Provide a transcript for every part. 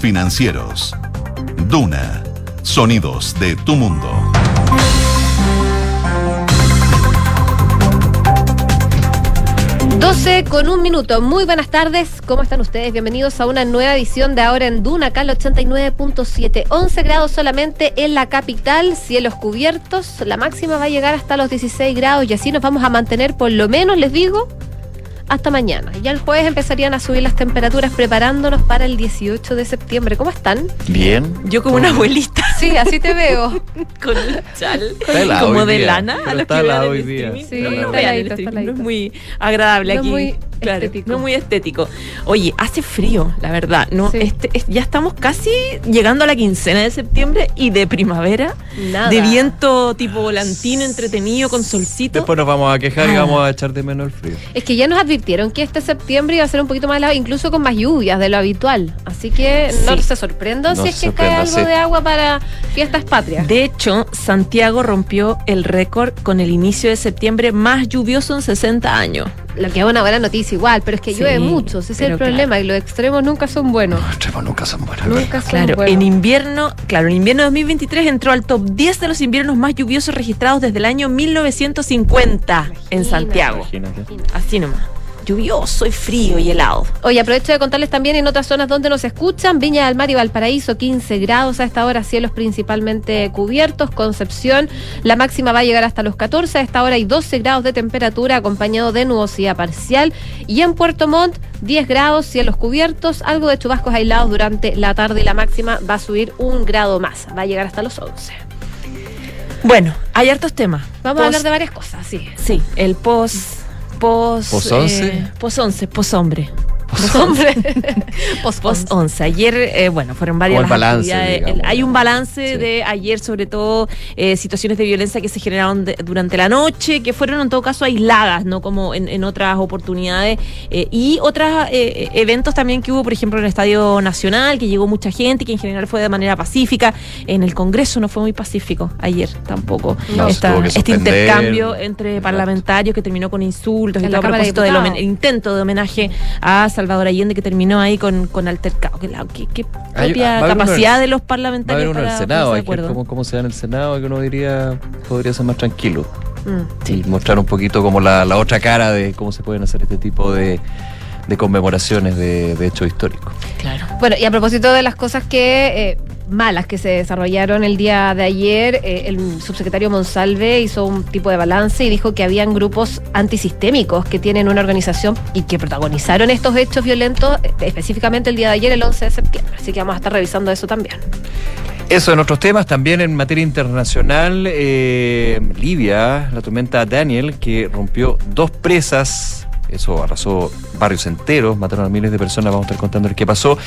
Financieros. Duna. Sonidos de tu mundo. Con un minuto. Muy buenas tardes. ¿Cómo están ustedes? Bienvenidos a una nueva edición de Ahora en Duna, acá al 89.7. 11 grados solamente en la capital, cielos cubiertos. La máxima va a llegar hasta los 16 grados y así nos vamos a mantener por lo menos, les digo, hasta mañana. Ya el jueves empezarían a subir las temperaturas preparándonos para el 18 de septiembre. ¿Cómo están? Bien. Yo como una abuelita. Sí, así te veo. con un chal. Está como de día, lana. pero A los está que hoy día. Sí, No, está no está streaming, No es heladito. muy agradable No aquí. muy Claro, estético. no es muy estético. Oye, hace frío, la verdad. No, Sí. este, es- ya estamos casi llegando a la quincena de septiembre y de primavera. Nada. De viento tipo volantino, entretenido, con solcito. Después nos vamos a quejar y Ah. vamos a echar de menos el frío. Es que ya nos advirtieron que este septiembre iba a ser un poquito más helado, incluso con más lluvias de lo habitual. Así que no se sorprendan No si es se que cae algo sí. de agua para fiestas patrias. De hecho, Santiago rompió el récord con el inicio de septiembre más lluvioso en 60 años. Lo que es una buena noticia igual, pero es que Sí, llueve mucho, ese es el problema, y los extremos nunca son buenos. Los extremos nunca son buenos. Nunca son Claro, buenos. en invierno, claro, en invierno 2023 entró al top 10 de los inviernos más lluviosos registrados desde el año 1950 en Imagínate. Santiago. Imagínate. Así nomás. Lluvioso y frío y helado. Oye, aprovecho de contarles también en otras zonas donde nos escuchan, Viña del Mar y Valparaíso, 15 grados a esta hora, cielos principalmente cubiertos, Concepción, la máxima va a llegar hasta los 14, a esta hora hay 12 grados de temperatura acompañado de nubosidad parcial, y en Puerto Montt, 10 grados, cielos cubiertos, algo de chubascos aislados durante la tarde y la máxima va a subir un grado más, va a llegar hasta los 11. Bueno, hay hartos temas. Vamos a hablar de varias cosas, sí. Sí, el post. Post. ¿Post once? eh, post 11, post hombre. Hombre, post Post 11. Ayer, eh, bueno, fueron varias las balance, digamos. Hay un balance Sí. de ayer, sobre todo eh, situaciones de violencia que se generaron de- durante la noche, que fueron en todo caso aisladas, no como en, en otras oportunidades. eh, y otros eventos también que hubo, por ejemplo, en el Estadio Nacional, que llegó mucha gente, que en general fue de manera pacífica. En el Congreso no fue muy pacífico ayer tampoco. No, Esta- este intercambio entre parlamentarios que terminó con insultos y En todo la a de propósito del Diputados. homen- el intento de homenaje a Salvador Allende que terminó ahí con, con altercado. Que la- ¿Qué, propia uno capacidad de los Va a parlamentarios haber uno en el Senado, hay que cómo, cómo se da en el Senado, que uno diría podría ser más tranquilo. Mm. Y mostrar un poquito como la, la otra cara de cómo se pueden hacer este tipo de, de conmemoraciones de, de hechos históricos. Claro. Bueno, y a propósito de las cosas que eh, malas que se desarrollaron el día de ayer, eh, el subsecretario Monsalve hizo un tipo de balance y dijo que habían grupos antisistémicos que tienen una organización y que protagonizaron estos hechos violentos eh, específicamente el día de ayer, el 11 de septiembre. Así que vamos a estar revisando eso también. Eso en otros temas, también en materia internacional, eh, Libia, la tormenta Daniel, que rompió dos presas, eso arrasó barrios enteros, mataron a miles de personas, vamos a estar contando qué pasó.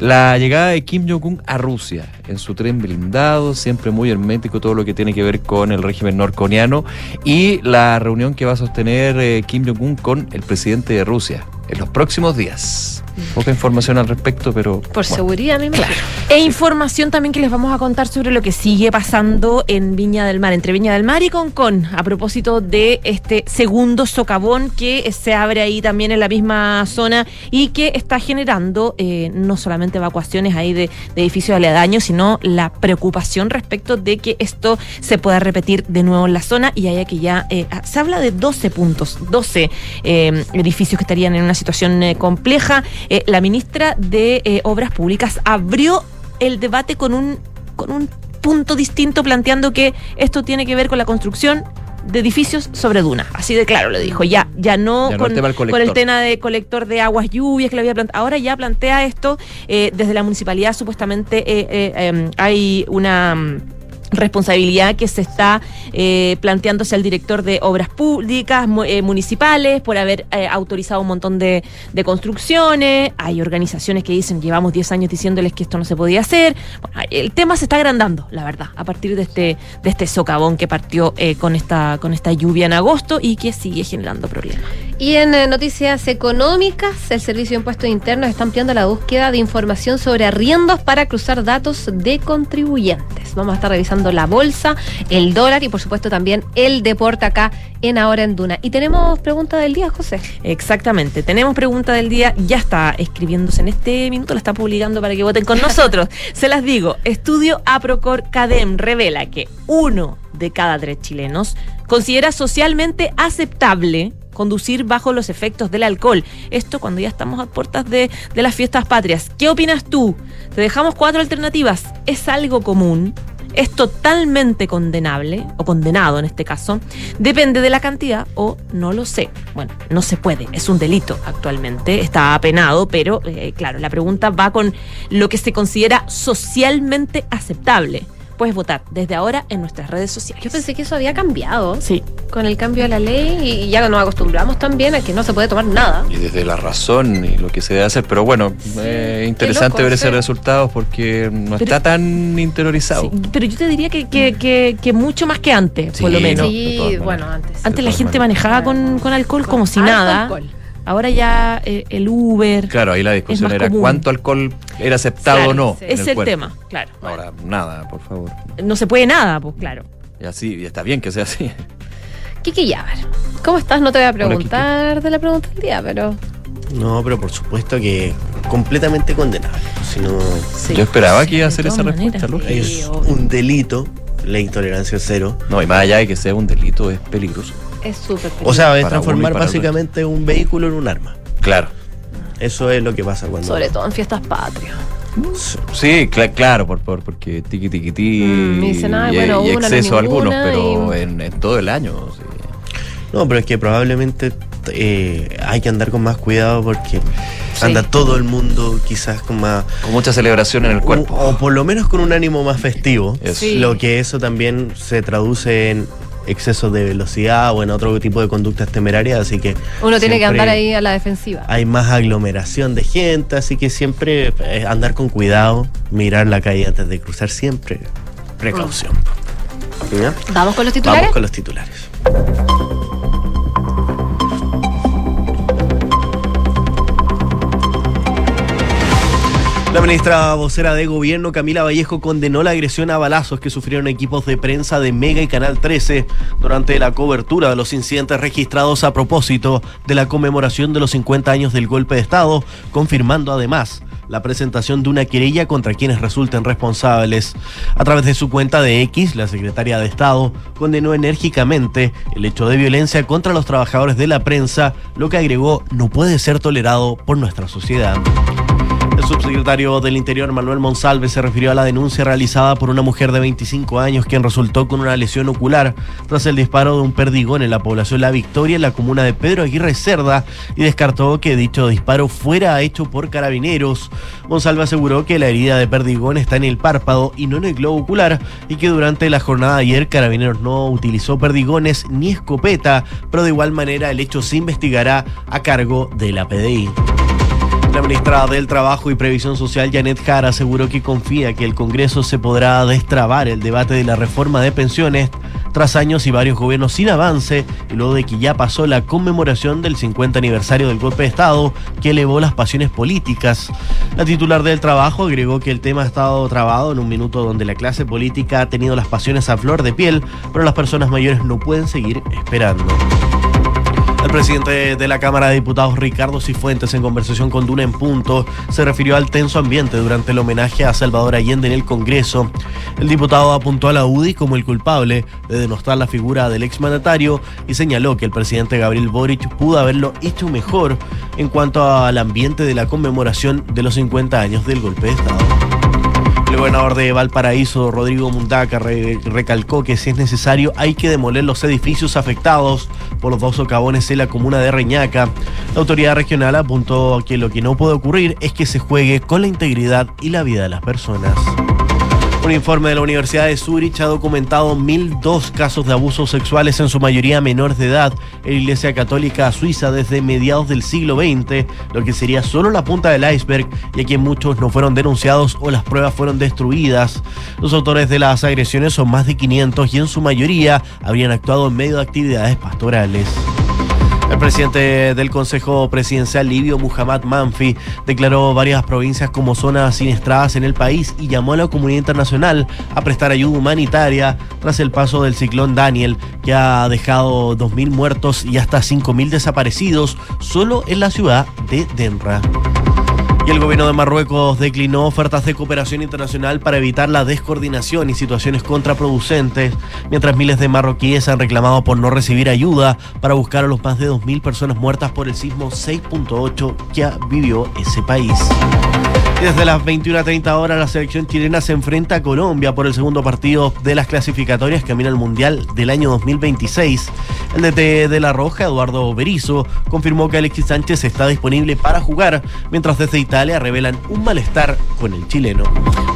La llegada de Kim Jong-un a Rusia, en su tren blindado, siempre muy hermético, todo lo que tiene que ver con el régimen norcoreano, y la reunión que va a sostener eh, Kim Jong-un con el presidente de Rusia en los próximos días. Poca información al respecto, pero... Por bueno. seguridad, me imagino. E información también que les vamos a contar sobre lo que sigue pasando en Viña del Mar, entre Viña del Mar y Concón, a propósito de este segundo socavón que se abre ahí también en la misma zona y que está generando eh, no solamente evacuaciones ahí de, de edificios aledaños, sino la preocupación respecto de que esto se pueda repetir de nuevo en la zona y haya que ya eh, se habla de 12 puntos, 12 eh, edificios que estarían en una situación eh, compleja. Eh, la ministra de eh, Obras Públicas abrió el debate con un, con un punto distinto, planteando que esto tiene que ver con la construcción de edificios sobre dunas. Así de claro lo dijo. Ya, ya no, Ya no con, el tema del con el colector. tema de colector de aguas lluvias que le había planteado. Ahora ya plantea esto eh, desde la municipalidad. Supuestamente eh, eh, em, hay una. Responsabilidad que se está eh, planteándose al director de obras públicas eh, municipales por haber eh, autorizado un montón de, construcciones. Hay organizaciones que dicen, llevamos 10 años diciéndoles que esto no se podía hacer. Bueno, el tema se está agrandando, la verdad, a partir de este, de este socavón que partió con, esta, con esta lluvia en agosto y que sigue generando problemas. Y en noticias económicas, el Servicio de Impuestos Internos está ampliando la búsqueda de información sobre arriendos para cruzar datos de contribuyentes. Vamos a estar revisando la bolsa, el dólar y por supuesto también el deporte acá en Ahora en Duna. Y tenemos pregunta del día, José. Exactamente. Tenemos pregunta del día. Ya está escribiéndose en este minuto, la está publicando para que voten con nosotros. Se las digo. Estudio Aprocor Cadem revela que uno de cada tres chilenos considera socialmente aceptable conducir bajo los efectos del alcohol. Esto cuando ya estamos a puertas de, de las fiestas patrias. ¿Qué opinas tú? Te dejamos cuatro alternativas. ¿Es algo común? Es totalmente condenable, o condenado en este caso, depende de la cantidad o no lo sé. Bueno, no se puede, es un delito actualmente, está apenado, pero eh, claro, la pregunta va con lo que se considera socialmente aceptable puedes votar desde ahora en nuestras redes sociales. Yo pensé que eso había cambiado. Sí. Con el cambio de la ley y ya nos acostumbramos también a que no se puede tomar nada. Y desde la razón y lo que se debe hacer, pero bueno, es interesante loco, ver sí. ese resultado porque no Pero- está tan interiorizado. Sí, pero yo te diría que, que, que- que mucho más que antes, por lo Sí, menos. sí, bueno, antes. Antes la gente manejaba con, con alcohol Con como si nada. Alcohol. Ahora ya eh, el Uber. Claro, ahí la discusión era común. cuánto alcohol era aceptado Claro, o no. sí. en es el, tema, claro. Ahora, nada, por favor. No se puede nada, pues claro. Y así, y está bien que sea así. Kiki Yabar, ¿cómo estás? No te voy a preguntar de la pregunta del día, pero No, pero por supuesto que completamente condenable. Si no, sí. Yo esperaba que iba a hacer esa respuesta, es obvio. un delito, ley tolerancia cero. No, y más allá de que sea un delito, es peligroso. Es súper O sea, es Para transformar básicamente un vehículo en un arma. Claro. Eso es lo que pasa cuando. Sobre todo en fiestas patrias. Sí, cla- claro, por, por, porque tiqui tiqui ti Mm, me dicen, "Ay, y, bueno, y exceso algunos, ninguna", pero y- en, en todo el año. sí. No, pero es que probablemente eh, hay que andar con más cuidado porque Sí. anda todo el mundo quizás con más. Con mucha celebración en el cuerpo. O, o por lo menos con un ánimo más festivo. Sí. Lo que eso también se traduce en exceso de velocidad o en otro tipo de conductas temerarias, así que Uno tiene que andar ahí a la defensiva. Hay más aglomeración de gente, así que siempre eh, andar con cuidado, mirar la calle antes de cruzar, siempre precaución. ¿Ya? Vamos con los titulares. Vamos con los titulares. La ministra vocera de gobierno, Camila Vallejo, condenó la agresión a balazos que sufrieron equipos de prensa de Mega y Canal 13 durante la cobertura de los incidentes registrados a propósito de la conmemoración de los 50 años del golpe de Estado, confirmando además la presentación de una querella contra quienes resulten responsables. A través de su cuenta de X, la secretaria de Estado condenó enérgicamente el hecho de violencia contra los trabajadores de la prensa, lo que agregó no puede ser tolerado por nuestra sociedad. El subsecretario del Interior, Manuel Monsalve, se refirió a la denuncia realizada por una mujer de 25 años quien resultó con una lesión ocular tras el disparo de un perdigón en la población La Victoria, en la comuna de Pedro Aguirre Cerda, y descartó que dicho disparo fuera hecho por carabineros. Monsalve aseguró que la herida de perdigón está en el párpado y no en el globo ocular, y que durante la jornada de ayer Carabineros no utilizó perdigones ni escopeta, pero de igual manera el hecho se investigará a cargo de la PDI. La ministra del Trabajo y Previsión Social, Janet Jara, aseguró que confía que el Congreso se podrá destrabar el debate de la reforma de pensiones tras años y varios gobiernos sin avance y luego de que ya pasó la conmemoración del 50 aniversario del golpe de Estado que elevó las pasiones políticas. La titular del trabajo agregó que el tema ha estado trabado en un minuto donde la clase política ha tenido las pasiones a flor de piel, pero las personas mayores no pueden seguir esperando. El presidente de la Cámara de Diputados, Ricardo Cifuentes, en conversación con Duna en Punto, se refirió al tenso ambiente durante el homenaje a Salvador Allende en el Congreso. El diputado apuntó a la UDI como el culpable de denostar la figura del exmandatario y señaló que el presidente Gabriel Boric pudo haberlo hecho mejor en cuanto al ambiente de la conmemoración de los 50 años del golpe de Estado. El gobernador de Valparaíso, Rodrigo Mundaca, re- recalcó que si es necesario hay que demoler los edificios afectados por los dos socavones en la comuna de Reñaca. La autoridad regional apuntó que lo que no puede ocurrir es que se juegue con la integridad y la vida de las personas. Un informe de la Universidad de Zurich ha documentado 1.002 casos de abusos sexuales, en su mayoría menores de edad, en la Iglesia Católica Suiza desde mediados del siglo XX, lo que sería solo la punta del iceberg, ya que muchos no fueron denunciados o las pruebas fueron destruidas. Los autores de las agresiones son más de 500 y en su mayoría habrían actuado en medio de actividades pastorales. El presidente del Consejo Presidencial Libio, Muhammad Manfi, declaró varias provincias como zonas siniestradas en el país y llamó a la comunidad internacional a prestar ayuda humanitaria tras el paso del ciclón Daniel, que ha dejado 2.000 muertos y hasta 5.000 desaparecidos solo en la ciudad de Denra. Y el gobierno de Marruecos declinó ofertas de cooperación internacional para evitar la descoordinación y situaciones contraproducentes, mientras miles de marroquíes han reclamado por no recibir ayuda para buscar a los más de 2.000 personas muertas por el sismo 6.8 que vivió ese país. Desde las 21.30 horas la selección chilena se enfrenta a Colombia por el segundo partido de las clasificatorias que mira al Mundial del año 2026. El DT de La Roja, Eduardo Berizo, confirmó que Alexis Sánchez está disponible para jugar, mientras desde Italia revelan un malestar con el chileno.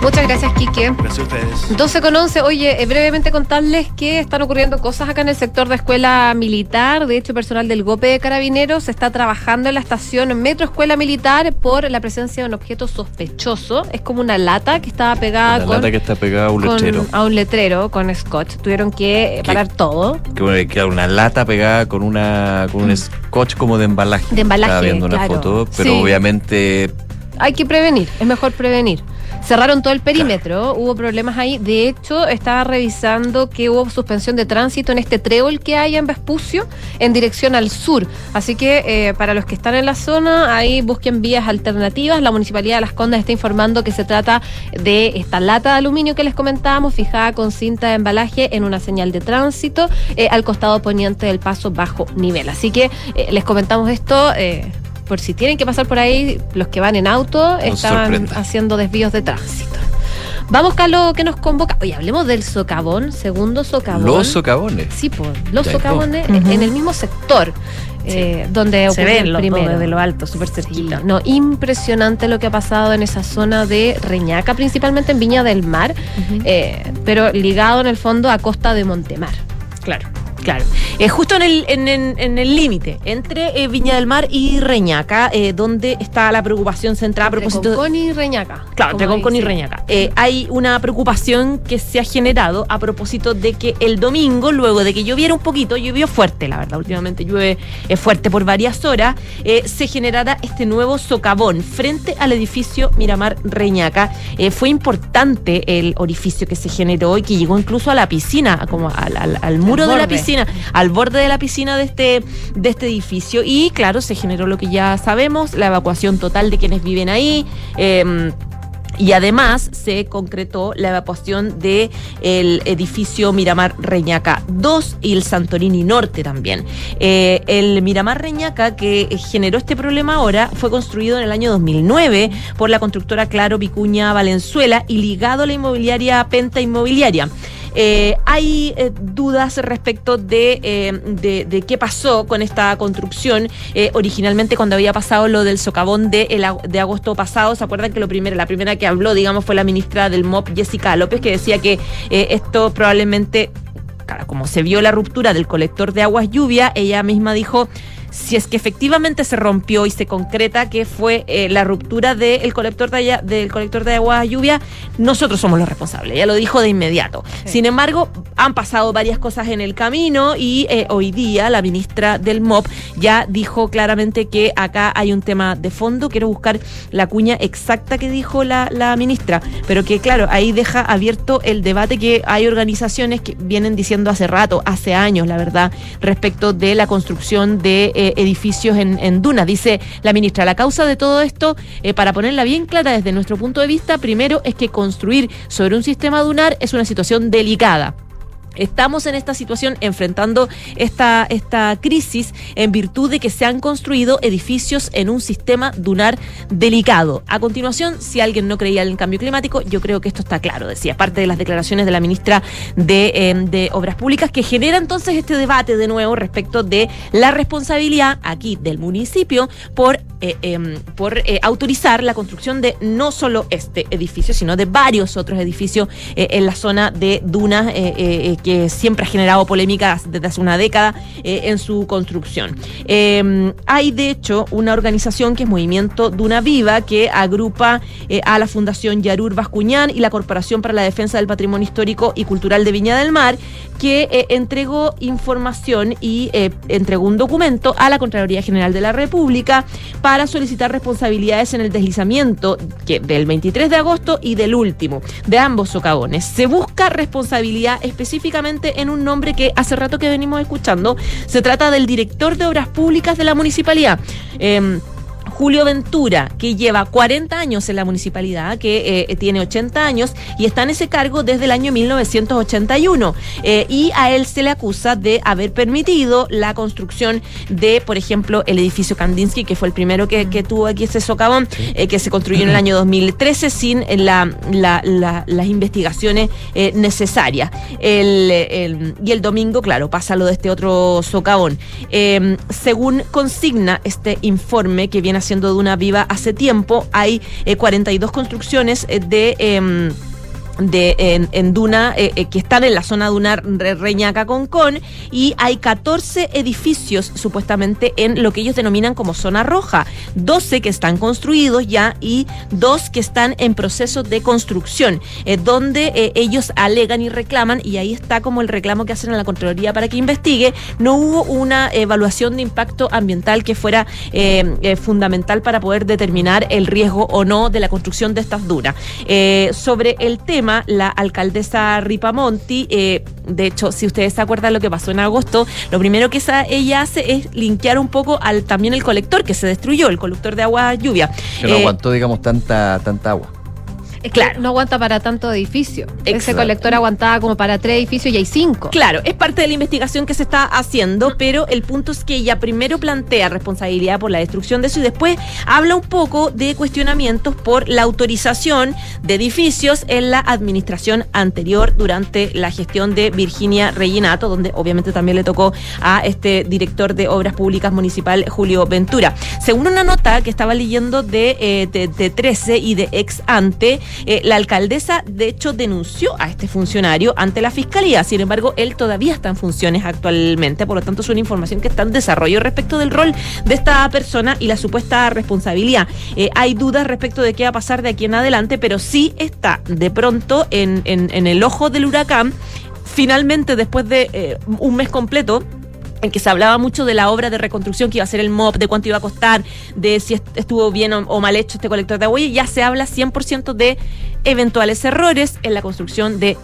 Muchas gracias, Quique. Gracias a ustedes. 12 con 11. Oye, eh, brevemente contarles que están ocurriendo cosas acá en el sector de escuela militar. De hecho, personal del GOPE de Carabineros está trabajando en la estación Metro Escuela Militar por la presencia de un objeto sospechoso. Es como una lata que estaba pegada con, lata que está pegada a un con- letrero. a un letrero con scotch. Tuvieron que parar todo. Que que una lata pegada con una con un scotch como de embalaje. Mm. De embalaje, Estaba viendo una claro. foto, pero Sí. obviamente Hay que prevenir, es mejor prevenir. Cerraron todo el perímetro, hubo problemas ahí. De hecho, estaba revisando que hubo suspensión de tránsito en este trébol que hay en Vespucio en dirección al sur. Así que eh, para los que están en la zona, ahí busquen vías alternativas. La Municipalidad de Las Condas está informando que se trata de esta lata de aluminio que les comentábamos, fijada con cinta de embalaje en una señal de tránsito eh, al costado poniente del paso bajo nivel. Así que eh, les comentamos esto. Por si tienen que pasar por ahí, los que van en auto estaban sorprenda. haciendo desvíos de tránsito. Vamos, Carlos, que nos convoca. Oye, hablemos del socavón, segundo socavón. los socavones. Sí, pues, los Ya, socavones en el mismo sector eh, donde Se ven el los primero. desde lo alto, súper Sí, cerquita. no, impresionante lo que ha pasado en esa zona de Reñaca, principalmente en Viña del Mar, eh, pero ligado en el fondo a Costa de Montemar. Claro. Claro. Eh, justo en el en, en- en el límite entre eh, Viña del Mar y Reñaca, eh, donde está la preocupación centrada a propósito Concón y Reñaca. Claro, entre como Concón y. Reñaca. Eh, hay una preocupación que se ha generado a propósito de que el domingo, luego de que lloviera un poquito, llovió fuerte, la verdad, últimamente llueve fuerte por varias horas, se generara este nuevo socavón frente al edificio Miramar Reñaca. Fue importante el orificio que se generó y que llegó incluso a la piscina, como al, al- al muro de la borde. Al borde de la piscina de este, de este edificio. Y claro, se generó lo que ya sabemos, la evacuación total de quienes viven ahí. em, y además se concretó la evacuación del edificio Miramar Reñaca 2 y el Santorini Norte también. Eh, el Miramar Reñaca que generó este problema ahora fue construido en el año 2009 por la constructora Claro Vicuña Valenzuela y ligado a la inmobiliaria Penta Inmobiliaria. Eh, hay eh, dudas respecto de, eh, de, de qué pasó con esta construcción. Eh, originalmente, cuando había pasado lo del socavón de, el de agosto pasado, ¿se acuerdan que lo primero, la primera que habló, digamos, fue la ministra del MOP, Jessica López, que decía que eh, esto probablemente como se vio la ruptura del colector de aguas lluvia, ella misma dijo, si es que efectivamente se rompió y se concreta que fue eh, la ruptura del colector de allá- del colector de lluvia, nosotros somos los responsables. Ella lo dijo de inmediato. Sí. Sin embargo, han pasado varias cosas en el camino y eh, hoy día la ministra del MOP ya dijo claramente que acá hay un tema de fondo. Quiero buscar la cuña exacta que dijo la, la ministra, pero que claro, ahí deja abierto el debate que hay organizaciones que vienen diciendo hace rato, hace años, la verdad, respecto de la construcción de eh, edificios en, dunas. Dice la ministra, la causa de todo esto, eh, para ponerla bien clara desde nuestro punto de vista, primero es que construir sobre un sistema dunar es una situación delicada. Estamos en esta situación enfrentando esta, esta crisis en virtud de que se han construido edificios en un sistema dunar delicado. A continuación, si alguien no creía en el cambio climático, yo creo que esto está claro, decía, parte de las declaraciones de la ministra de, eh, de Obras Públicas, que genera entonces este debate de nuevo respecto de la responsabilidad aquí del municipio por, eh, em, por eh, autorizar la construcción de no solo este edificio, sino de varios otros edificios en la zona de dunas eh, que siempre ha generado polémicas desde hace una década eh, en su construcción. Eh, hay, de hecho, una organización que es Movimiento Duna Viva, que agrupa eh, a la Fundación Yarur Bascuñán y la Corporación para la Defensa del Patrimonio Histórico y Cultural de Viña del Mar, que entregó información y entregó un documento a la Contraloría General de la República para solicitar responsabilidades en el deslizamiento del 23 de agosto y del último, de ambos socavones. Se busca responsabilidad en un nombre que hace rato que venimos escuchando. Se trata del director de Obras Públicas de la municipalidad. Em, Julio Ventura, que lleva 40 años en la municipalidad, que eh, tiene 80 años y está en ese cargo desde el año 1981. Eh, y a él se le acusa de haber permitido la construcción de, por ejemplo, el edificio Kandinsky, que fue el primero que, que tuvo aquí ese socavón, eh, que se construyó en el año 2013 sin la, la- la- las investigaciones eh, necesarias. El, el- y el domingo, claro, pasa lo de este otro socavón. Eh, según consigna este informe que viene haciendo Duna Viva hace tiempo, hay eh, 42 construcciones eh, de... de, en, en Duna, eh, eh, que están en la zona dunar Re- Reñaca Concón, y hay 14 edificios supuestamente en lo que ellos denominan como zona roja, 12 que están construidos ya y dos que están en proceso de construcción, eh, donde eh, ellos alegan y reclaman, y ahí está como el reclamo que hacen a la Contraloría para que investigue, no hubo una evaluación de impacto ambiental que fuera fundamental para poder determinar el riesgo o no de la construcción de estas dunas. Sobre el tema, la alcaldesa Ripamonti, eh, de hecho, si ustedes se acuerdan lo que pasó en agosto, lo primero que esa- ella hace es linkear un poco al también el colector que se destruyó, el colector de agua lluvia. Que no Eh, aguantó, digamos, tanta, tanta agua. Es que Claro. no aguanta para tanto edificio. Ese colector aguantaba como para tres edificios y hay cinco. Claro, es parte de la investigación que se está haciendo, pero el punto es que ella primero plantea responsabilidad por la destrucción de eso y después habla un poco de cuestionamientos por la autorización de edificios en la administración anterior durante la gestión de Virginia Reginato, donde obviamente también le tocó a este director de Obras Públicas Municipal, Julio Ventura. Según una nota que estaba leyendo de, eh, de, de 13 y de ex ante, eh, la alcaldesa de hecho denunció a este funcionario ante la fiscalía. Sin embargo, él todavía está en funciones actualmente, por lo tanto es una información que está en desarrollo respecto del rol de esta persona y la supuesta responsabilidad. Eh, hay dudas respecto de qué va a pasar de aquí en adelante, pero sí está de pronto en, el ojo del huracán. Finalmente, después de eh, un mes completo, en que se hablaba mucho de la obra de reconstrucción que iba a ser el MOP, de cuánto iba a costar, de si est- estuvo bien o, mal hecho este colector de agua, ya se habla 100% de eventuales errores en la construcción de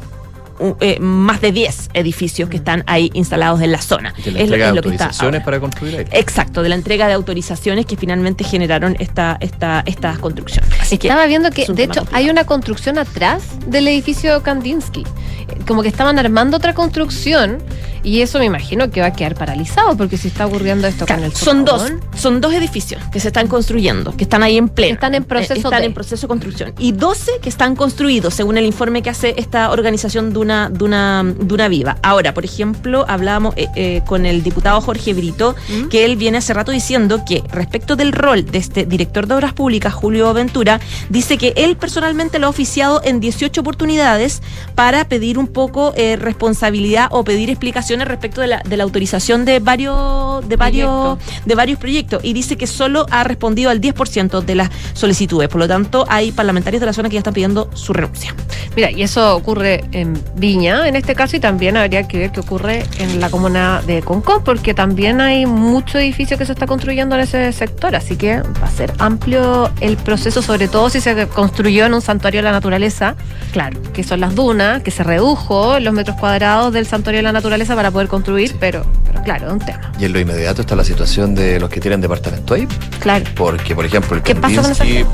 eh, más de 10 edificios que están ahí instalados en la zona. Que le Es lo- entrega es lo que está autorizaciones para construir ahí. Exacto, de la entrega de autorizaciones que finalmente generaron esta, esta, esta construcción. Así que Estaba viendo que, es de hecho, complicado. hay una construcción atrás del edificio Kandinsky. Eh, Como que estaban armando otra construcción y eso me imagino que va a quedar paralizado porque si está ocurriendo esto Claro, con el son dos, son dos edificios que se están construyendo, que están ahí en pleno. Están en proceso Eh, están de. en proceso de construcción. Y 12 que están construidos, según el informe que hace esta organización Duna, Duna, Duna Viva. Ahora, por ejemplo, hablábamos eh, eh, con el diputado Jorge Brito, ¿Mm? que él viene hace rato diciendo que respecto del rol de este director de obras públicas, Julio Ventura, dice que él personalmente lo ha oficiado en 18 oportunidades para pedir un poco eh, responsabilidad o pedir explicaciones respecto de la, de la autorización de varios, de varios, de varios proyectos. Y dice que solo ha respondido al 10% de las solicitudes. Por lo tanto, hay parlamentarios de la zona que ya están pidiendo su renuncia. Mira, y eso ocurre en Viña, en este caso, y también habría que ver qué ocurre en la comuna de Concón, porque también hay mucho edificio que se está construyendo en ese sector, así que va a ser amplio el proceso, sobre todo si se construyó en un santuario de la naturaleza, Claro. que son las dunas, que se redujo los metros cuadrados del santuario de la naturaleza para poder construir, pero, pero claro, es un tema. Y en lo inmediato está la situación de los que tienen departamento ahí. Claro. Porque, por ejemplo, el ¿Qué pasa con esa gente?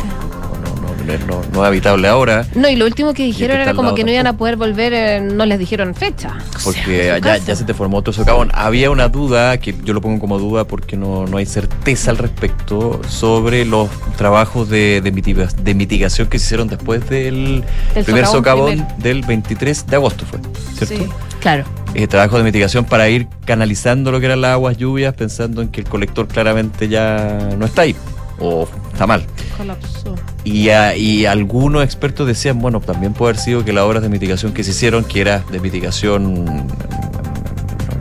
No, es habitable ahora. No, y lo último que dijeron era como que no iban a poder volver, eh, no les dijeron fecha. Porque sea, ya, se te formó otro socavón. Había una duda, que yo lo pongo como duda porque no, no hay certeza al respecto, sobre los trabajos de, de, mitiga- de mitigación que se hicieron después del El primer socavón del 23 de agosto, fue, ¿cierto? Sí. Claro. Eh, trabajos de mitigación para ir canalizando lo que eran las aguas lluvias, pensando en que el colector claramente ya no está ahí. O está mal. Colapsó. Y, a- y algunos expertos decían, bueno, también puede haber sido que las obras de mitigación que se hicieron, que era de mitigación mm,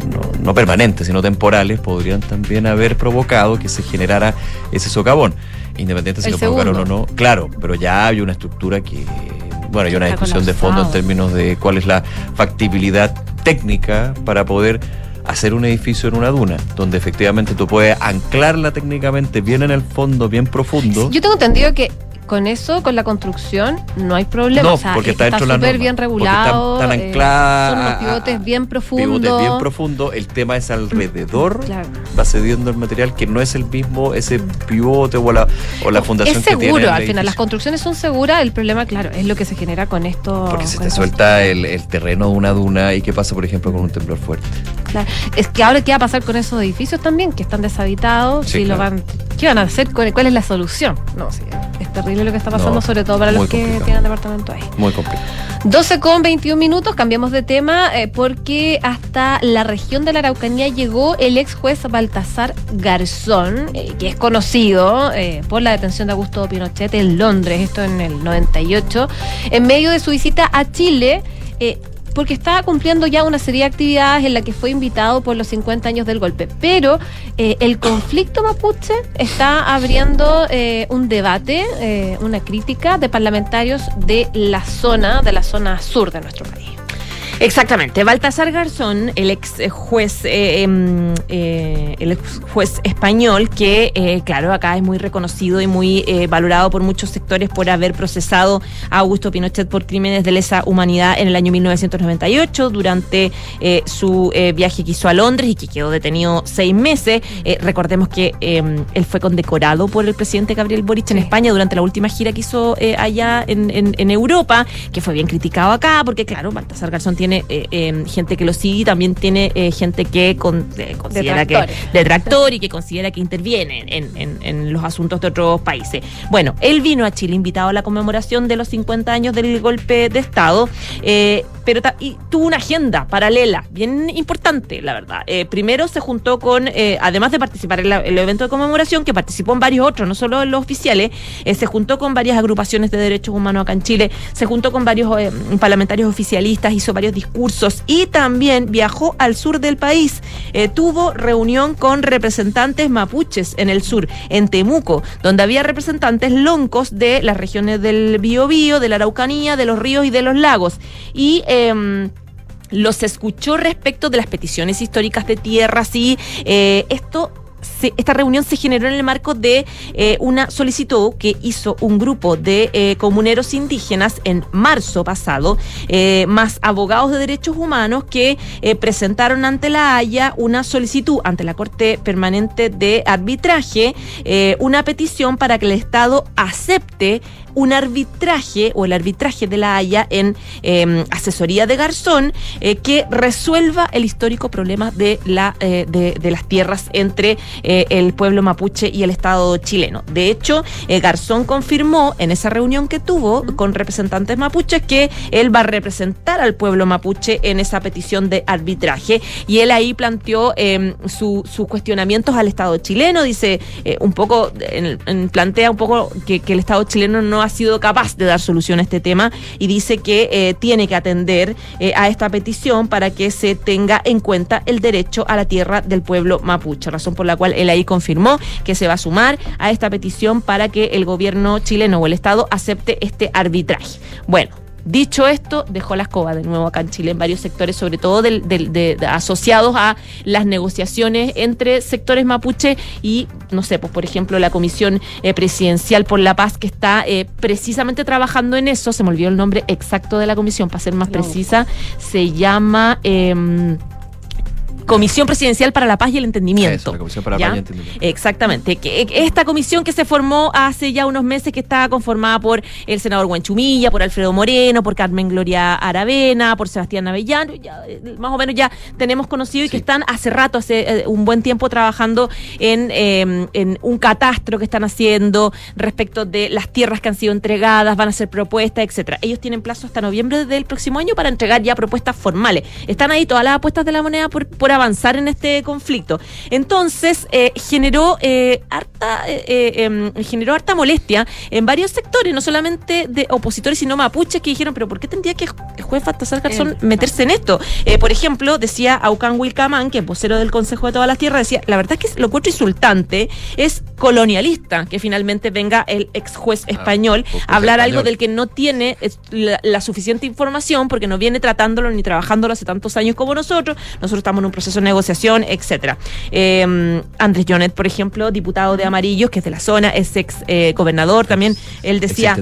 no, no permanentes, sino temporales, podrían también haber provocado que se generara ese socavón. Independiente si El lo provocaron o no. Claro, pero ya hay una estructura que, bueno, hay una discusión de fondo en términos de cuál es la factibilidad técnica para poder hacer un edificio en una duna, donde efectivamente tú puedes anclarla técnicamente bien en el fondo, bien profundo. Yo tengo entendido que con eso, con la construcción, no hay problema. No, o sea, porque está dentro de la súper bien regulado. están- están eh, ancladas son unos pivotes bien profundos. pivotes bien profundo, el tema es alrededor, Claro. va cediendo el material que no es el mismo ese pivote o la, o la fundación es que tiene seguro, al final las construcciones son seguras, el problema, claro, es lo que se genera con esto. Porque se te suelta el, el terreno de una duna y qué pasa, por ejemplo, con un temblor fuerte. Claro. Es que ahora, ¿qué va a pasar con esos edificios también que están deshabitados? Sí, Si lo van, ¿Qué van a hacer? ¿Cuál es la solución? No, sí, terrible lo que está pasando, No, sobre todo para los que complicado. tienen departamento ahí. Muy complejo. 12 con 21 minutos, cambiamos de tema eh, porque hasta la región de la Araucanía llegó el ex juez Baltasar Garzón, eh, que es conocido eh, por la detención de Augusto Pinochet en Londres, esto en el 98, en medio de su visita a Chile. eh, porque estaba cumpliendo ya una serie de actividades en la que fue invitado por los 50 años del golpe. Pero eh, el conflicto mapuche está abriendo eh, un debate, eh, una crítica de parlamentarios de la zona, de la zona sur de nuestro país. Exactamente. Baltasar Garzón, el ex juez, eh, em, eh, el ex juez español, que eh, claro, acá es muy reconocido y muy eh, valorado por muchos sectores por haber procesado a Augusto Pinochet por crímenes de lesa humanidad en el año 1998 durante su viaje que hizo a Londres y que quedó detenido seis meses. Recordemos que em, él fue condecorado por el presidente Gabriel Boric en Sí. España durante la última gira que hizo allá en, en- en Europa, que fue bien criticado acá, porque claro, Baltasar Garzón tiene eh, eh, gente que lo sigue y también tiene eh, gente que con- eh, considera que detractor y que considera que interviene en, en- en los asuntos de otros países. Bueno, él vino a Chile invitado a la conmemoración de los 50 años del golpe de Estado, pero y tuvo una agenda paralela, bien importante, la verdad. Eh, primero se juntó con, eh, además de participar en el evento de conmemoración, que participó en varios otros, no solo en los oficiales, eh, se juntó con varias agrupaciones de derechos humanos acá en Chile, se juntó con varios parlamentarios oficialistas, hizo varios discursos y también viajó al sur del país. Tuvo reunión con representantes mapuches en el sur, en Temuco, donde había representantes loncos de las regiones del Biobío, de la Araucanía, de los ríos y de los lagos. Y em, los escuchó respecto de las peticiones históricas de tierras y eh, esto esta reunión se generó en el marco de eh, una solicitud que hizo un grupo de eh, comuneros indígenas en marzo pasado, más abogados de derechos humanos que presentaron ante la Haya una solicitud ante la Corte Permanente de Arbitraje, una petición para que el Estado acepte un arbitraje o el arbitraje de la Haya en eh, asesoría de Garzón eh, que resuelva el histórico problema de, la, eh, de, de las tierras entre eh, el pueblo mapuche y el Estado chileno. De hecho, Garzón confirmó en esa reunión que tuvo con representantes mapuches que él va a representar al pueblo mapuche en esa petición de arbitraje. Y él ahí planteó su- sus cuestionamientos al Estado chileno, dice un poco, en- en- plantea un poco que, que el Estado chileno no ha sido capaz de dar solución a este tema y dice que eh, tiene que atender eh, a esta petición para que se tenga en cuenta el derecho a la tierra del pueblo mapuche, razón por la cual él ahí confirmó que se va a sumar a esta petición para que el gobierno chileno o el Estado acepte este arbitraje. Bueno. Dicho esto, dejó la escoba de nuevo acá en Chile en varios sectores, sobre todo del- del- de- de- asociados a las negociaciones entre sectores mapuche y, no sé, pues por ejemplo la Comisión eh, Presidencial por la Paz que está eh, precisamente trabajando en eso, se me olvidó el nombre exacto de la comisión, para ser más No. precisa, se llama... em, Comisión Presidencial para la Paz y el Entendimiento. Eso, la Comisión para la. Paz y el Entendimiento. Exactamente. Que, que esta comisión que se formó hace ya unos meses, que está conformada por el senador Guanchumilla, por Alfredo Moreno, por Carmen Gloria Aravena, por Sebastián Avellano, ya, eh, más o menos ya tenemos conocido y que están hace rato, hace eh, un buen tiempo trabajando en, eh, en un catastro que están haciendo respecto de las tierras que han sido entregadas, van a hacer propuestas, etcétera. Ellos tienen plazo hasta noviembre del próximo año para entregar ya propuestas formales. Están ahí todas las apuestas de la moneda por, por avanzar en este conflicto. Entonces, eh, generó, eh, harta, eh, eh, em, generó harta molestia en varios sectores, no solamente de opositores, sino mapuches que dijeron, pero ¿por qué tendría que el juez Baltasar Garzón Eh, meterse en esto? Eh, por ejemplo, decía Aucan Wilcamán, que es vocero del Consejo de todas las Tierras, decía, la verdad es que lo encuentro insultante, es colonialista que finalmente venga el ex juez español juez a hablar algo español. del que no tiene la, la suficiente información porque no viene tratándolo ni trabajándolo hace tantos años como nosotros. Nosotros estamos en un proceso de negociación, etcétera. Eh, Andrés Jonet, por ejemplo, diputado de Amarillos, que es de la zona, es ex eh, gobernador también. Él decía.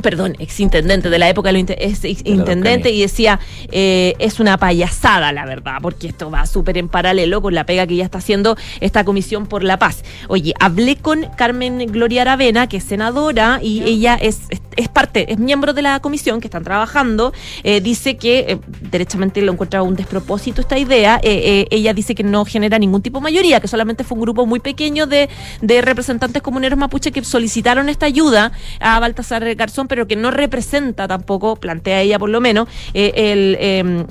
Perdón, exintendente de la época ex- intendente y decía eh, es una payasada la verdad porque esto va súper en paralelo con la pega que ya está haciendo esta comisión por la paz. Oye hablé con Carmen Gloria Aravena que es senadora y ella es, es, es parte es miembro de la comisión que están trabajando. Eh, dice que eh, derechamente lo encuentra un despropósito esta idea. Eh, eh, ella dice que no genera ningún tipo de mayoría que solamente fue un grupo muy pequeño de, de representantes comuneros mapuche que solicitaron esta ayuda a Baltasar Garzón, pero que no representa tampoco, plantea ella por lo menos, eh, el,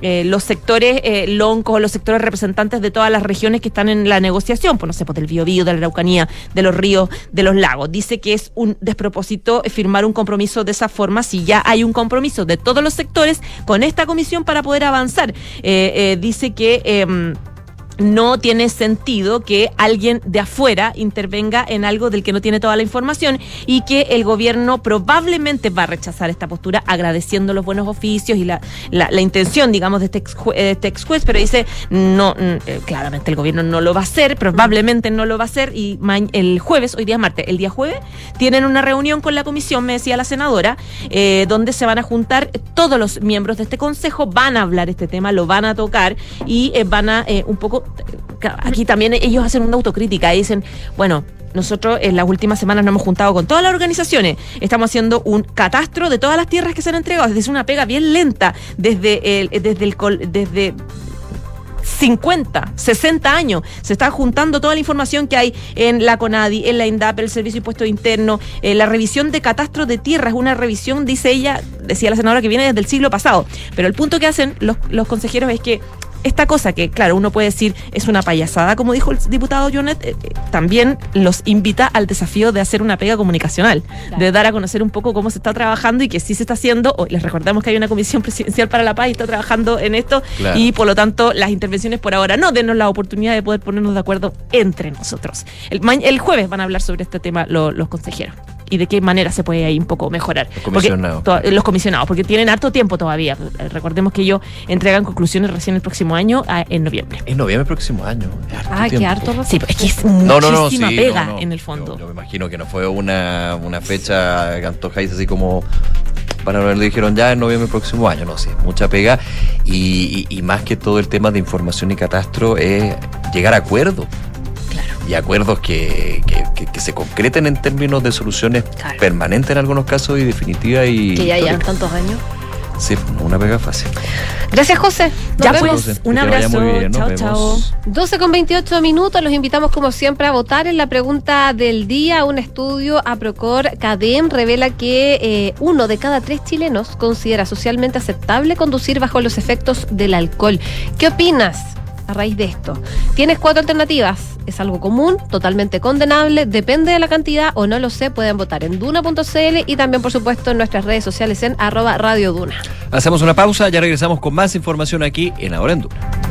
eh, los sectores eh, loncos, los sectores representantes de todas las regiones que están en la negociación, pues no sé, pues del Biobío, de la Araucanía, de los ríos, de los lagos. Dice que es un despropósito firmar un compromiso de esa forma si ya hay un compromiso de todos los sectores con esta comisión para poder avanzar. Dice que... no tiene sentido que alguien de afuera intervenga en algo del que no tiene toda la información y que el gobierno probablemente va a rechazar esta postura agradeciendo los buenos oficios y la, la, la intención, digamos, de este ex, este juez, pero dice, no, mm, eh, claramente el gobierno no lo va a hacer, probablemente no lo va a hacer y el jueves, hoy día es martes, el día jueves, tienen una reunión con la comisión, me decía la senadora, eh, donde se van a juntar todos los miembros de este consejo, van a hablar este tema, lo van a tocar y eh, van a un poco, aquí también ellos hacen una autocrítica y dicen, bueno, nosotros en las últimas semanas nos hemos juntado con todas las organizaciones. Estamos haciendo un catastro de todas las tierras que se han entregado. Es una pega bien lenta desde el, desde el desde 50, 60 años. Se está juntando toda la información que hay en la CONADI, en la INDAP, el Servicio Impuesto Interno, eh, la revisión de catastro de tierras, una revisión, dice ella, decía la senadora, que viene desde el siglo pasado. Pero el punto que hacen los consejeros es que esta cosa que, claro, uno puede decir es una payasada, como dijo el diputado Jonet, eh, eh, también los invita al desafío de hacer una pega comunicacional, de dar a conocer un poco cómo se está trabajando y que sí se está haciendo. Hoy les recordamos que hay una comisión presidencial para la paz y está trabajando en esto Claro. y por lo tanto las intervenciones por ahora no denos la oportunidad de poder ponernos de acuerdo entre nosotros. El, jueves van a hablar sobre este tema lo- los consejeros y de qué manera se puede ahí un poco mejorar. Los Porque comisionados. to- los comisionados, porque tienen harto tiempo todavía. Recordemos que ellos entregan conclusiones recién el próximo año, ah, en noviembre. Es noviembre próximo año. Ay, qué harto. Sí, es que es No, no, no, muchísima sí, pega no, no. en el fondo. Yo, yo me imagino que no fue una, una fecha que antojáis así como para ver, le dijeron ya en noviembre del próximo año, no sé, mucha pega y, y- y más que todo el tema de información y catastro es llegar a acuerdos. Claro. Y acuerdos que, que, que- que se concreten en términos de soluciones Claro. permanentes en algunos casos y definitivas y Que ya llevan tantos años. Sí, una pega fácil. Gracias, José. Nos Ya vemos. pues, un abrazo. bien, chao, chao. 12 con 28 minutos, los invitamos como siempre a votar en la pregunta del día. Un estudio a Procor Cadem revela que eh, uno de cada tres chilenos considera socialmente aceptable conducir bajo los efectos del alcohol. ¿Qué opinas a raíz de esto? Tienes cuatro alternativas. Es algo común, totalmente condenable, depende de la cantidad o no lo sé. Pueden votar en duna.cl y también, por supuesto, en nuestras redes sociales en arroba Radio Duna. Hacemos una pausa, ya regresamos con más información aquí en Ahora en Duna.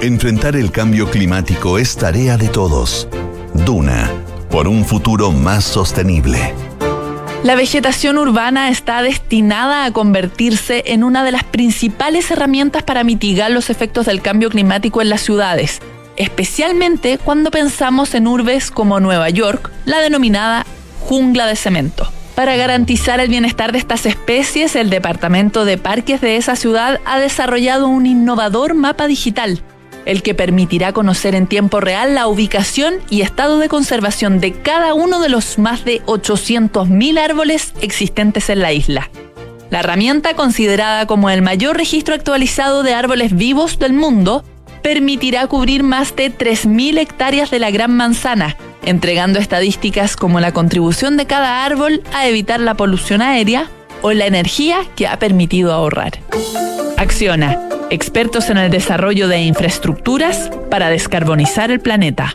Enfrentar el cambio climático es tarea de todos. Duna, por un futuro más sostenible. La vegetación urbana está destinada a convertirse en una de las principales herramientas para mitigar los efectos del cambio climático en las ciudades, especialmente cuando pensamos en urbes como Nueva York, la denominada jungla de cemento. Para garantizar el bienestar de estas especies, el Departamento de Parques de esa ciudad ha desarrollado un innovador mapa digital, el que permitirá conocer en tiempo real la ubicación y estado de conservación de cada uno de los más de 800.000 árboles existentes en la isla. La herramienta, considerada como el mayor registro actualizado de árboles vivos del mundo, permitirá cubrir más de 3.000 hectáreas de la Gran Manzana, entregando estadísticas como la contribución de cada árbol a evitar la polución aérea o la energía que ha permitido ahorrar. Acciona, expertos en el desarrollo de infraestructuras para descarbonizar el planeta.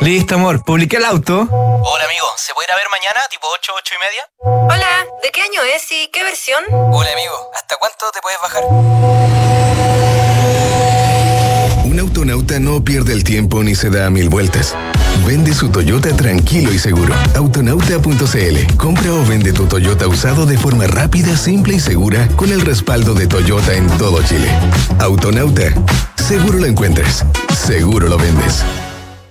Listo, amor. Publiqué el auto. Hola, amigo. ¿Se puede ir a ver mañana, tipo 8, 8 y media? Hola, ¿de qué año es y qué versión? Hola, amigo. ¿Hasta cuánto te puedes bajar? Un autonauta no pierde el tiempo ni se da mil vueltas. Vende su Toyota tranquilo y seguro. Autonauta.cl. Compra o vende tu Toyota usado de forma rápida, simple y segura con el respaldo de Toyota en todo Chile. Autonauta. Seguro lo encuentras. Seguro lo vendes.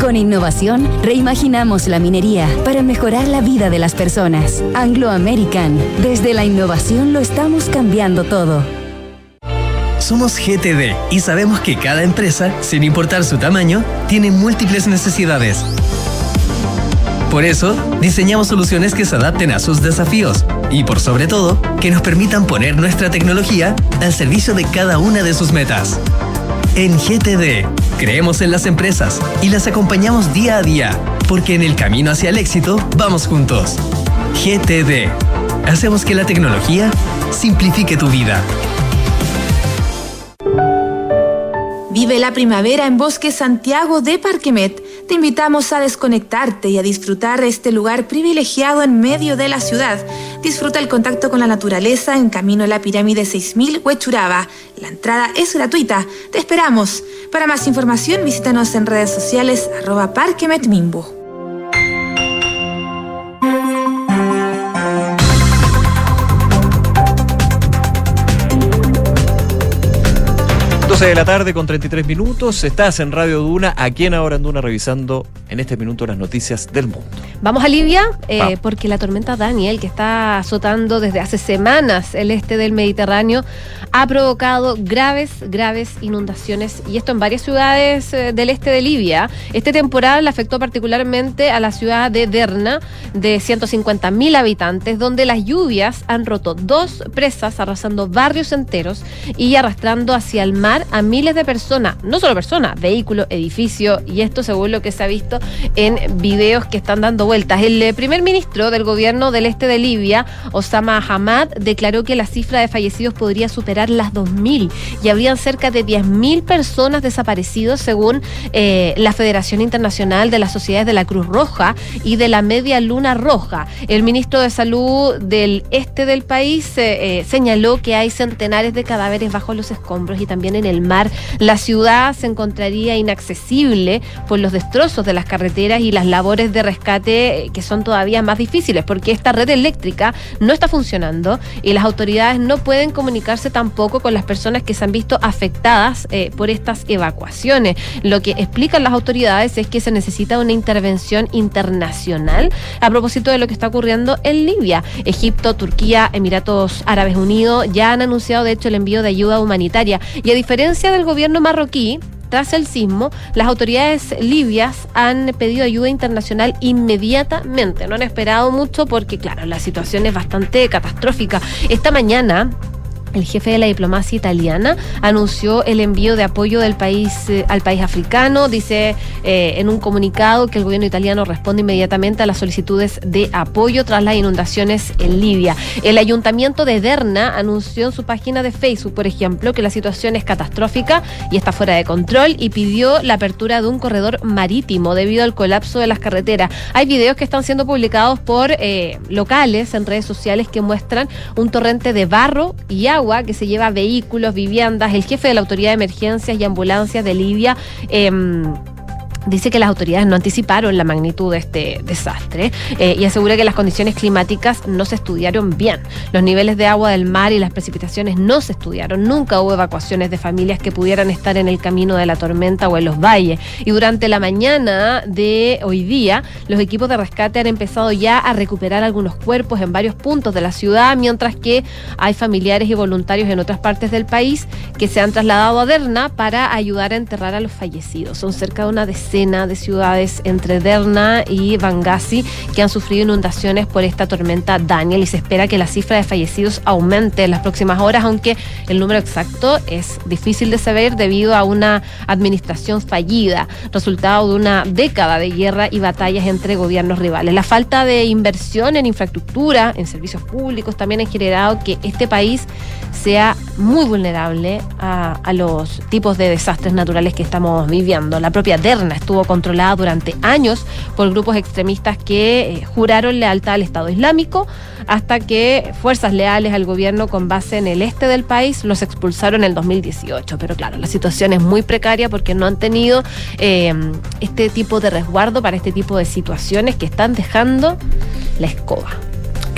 Con innovación reimaginamos la minería para mejorar la vida de las personas. Anglo American. Desde la innovación lo estamos cambiando todo. Somos GTD y sabemos que cada empresa, sin importar su tamaño, tiene múltiples necesidades. Por eso, diseñamos soluciones que se adapten a sus desafíos y, por sobre todo, que nos permitan poner nuestra tecnología al servicio de cada una de sus metas. En GTD, creemos en las empresas y las acompañamos día a día, porque en el camino hacia el éxito vamos juntos. GTD. Hacemos que la tecnología simplifique tu vida. Vive la primavera en Bosque Santiago de Parquemet. Te invitamos a desconectarte y a disfrutar este lugar privilegiado en medio de la ciudad. Disfruta el contacto con la naturaleza en camino a la pirámide 6000 Huechuraba. La entrada es gratuita. Te esperamos. Para más información visítanos en redes sociales arroba parquemetmimbu. 12 de la tarde con 33 minutos. Estás en Radio Duna, aquí en Ahora en Duna, revisando en este minuto las noticias del mundo. Vamos a Libia, eh, Vamos. porque la tormenta Daniel, que está azotando desde hace semanas el este del Mediterráneo, ha provocado graves, graves inundaciones, y esto en varias ciudades eh, del este de Libia. Este temporal afectó particularmente a la ciudad de Derna, de 150.000 habitantes, donde las lluvias han roto dos presas, arrasando barrios enteros y arrastrando hacia el mar a miles de personas, no solo personas, vehículos, edificios, y esto según lo que se ha visto en videos que están dando vueltas. El eh, primer ministro del gobierno del este de Libia, Osama Hamad, declaró que la cifra de fallecidos podría superar las 2.000 y habrían cerca de 10.000 personas desaparecidos según eh, la Federación Internacional de las Sociedades de la Cruz Roja y de la Media Luna Roja. El ministro de Salud del este del país eh, señaló que hay centenares de cadáveres bajo los escombros y también en el mar. La ciudad se encontraría inaccesible por los destrozos de las carreteras y las labores de rescate de que son todavía más difíciles porque esta red eléctrica no está funcionando y las autoridades no pueden comunicarse tampoco con las personas que se han visto afectadas eh, por estas evacuaciones. Lo que explican las autoridades es que se necesita una intervención internacional a propósito de lo que está ocurriendo en Libia. Egipto, Turquía, Emiratos Árabes Unidos ya han anunciado de hecho el envío de ayuda humanitaria y a diferencia del gobierno marroquí, tras el sismo, las autoridades libias han pedido ayuda internacional inmediatamente. No han esperado mucho porque, claro, la situación es bastante catastrófica. Esta mañana el jefe de la diplomacia italiana anunció el envío de apoyo del país eh, al país africano. Dice eh, en un comunicado que el gobierno italiano responde inmediatamente a las solicitudes de apoyo tras las inundaciones en Libia. El ayuntamiento de Derna anunció en su página de Facebook, por ejemplo, que la situación es catastrófica y está fuera de control y pidió la apertura de un corredor marítimo debido al colapso de las carreteras. Hay videos que están siendo publicados por eh, locales en redes sociales que muestran un torrente de barro y agua que se lleva vehículos, viviendas. El jefe de la Autoridad de Emergencias y Ambulancias de Libia. Em, dice que las autoridades no anticiparon la magnitud de este desastre eh, y asegura que las condiciones climáticas no se estudiaron bien. Los niveles de agua del mar y las precipitaciones no se estudiaron. Nunca hubo evacuaciones de familias que pudieran estar en el camino de la tormenta o en los valles. Y durante la mañana de hoy día, los equipos de rescate han empezado ya a recuperar algunos cuerpos en varios puntos de la ciudad, mientras que hay familiares y voluntarios en otras partes del país que se han trasladado a Derna para ayudar a enterrar a los fallecidos. Son cerca de una decena de ciudades entre Derna y Benghazi que han sufrido inundaciones por esta tormenta Daniel y se espera que la cifra de fallecidos aumente en las próximas horas, aunque el número exacto es difícil de saber debido a una administración fallida, resultado de una década de guerra y batallas entre gobiernos rivales. La falta de inversión en infraestructura, en servicios públicos, también ha generado que este país sea muy vulnerable a los tipos de desastres naturales que estamos viviendo. La propia Derna estuvo controlada durante años por grupos extremistas que eh, juraron lealtad al Estado Islámico hasta que fuerzas leales al gobierno con base en el este del país los expulsaron en el 2018. Pero claro, la situación es muy precaria porque no han tenido eh, este tipo de resguardo para este tipo de situaciones que están dejando la escoba.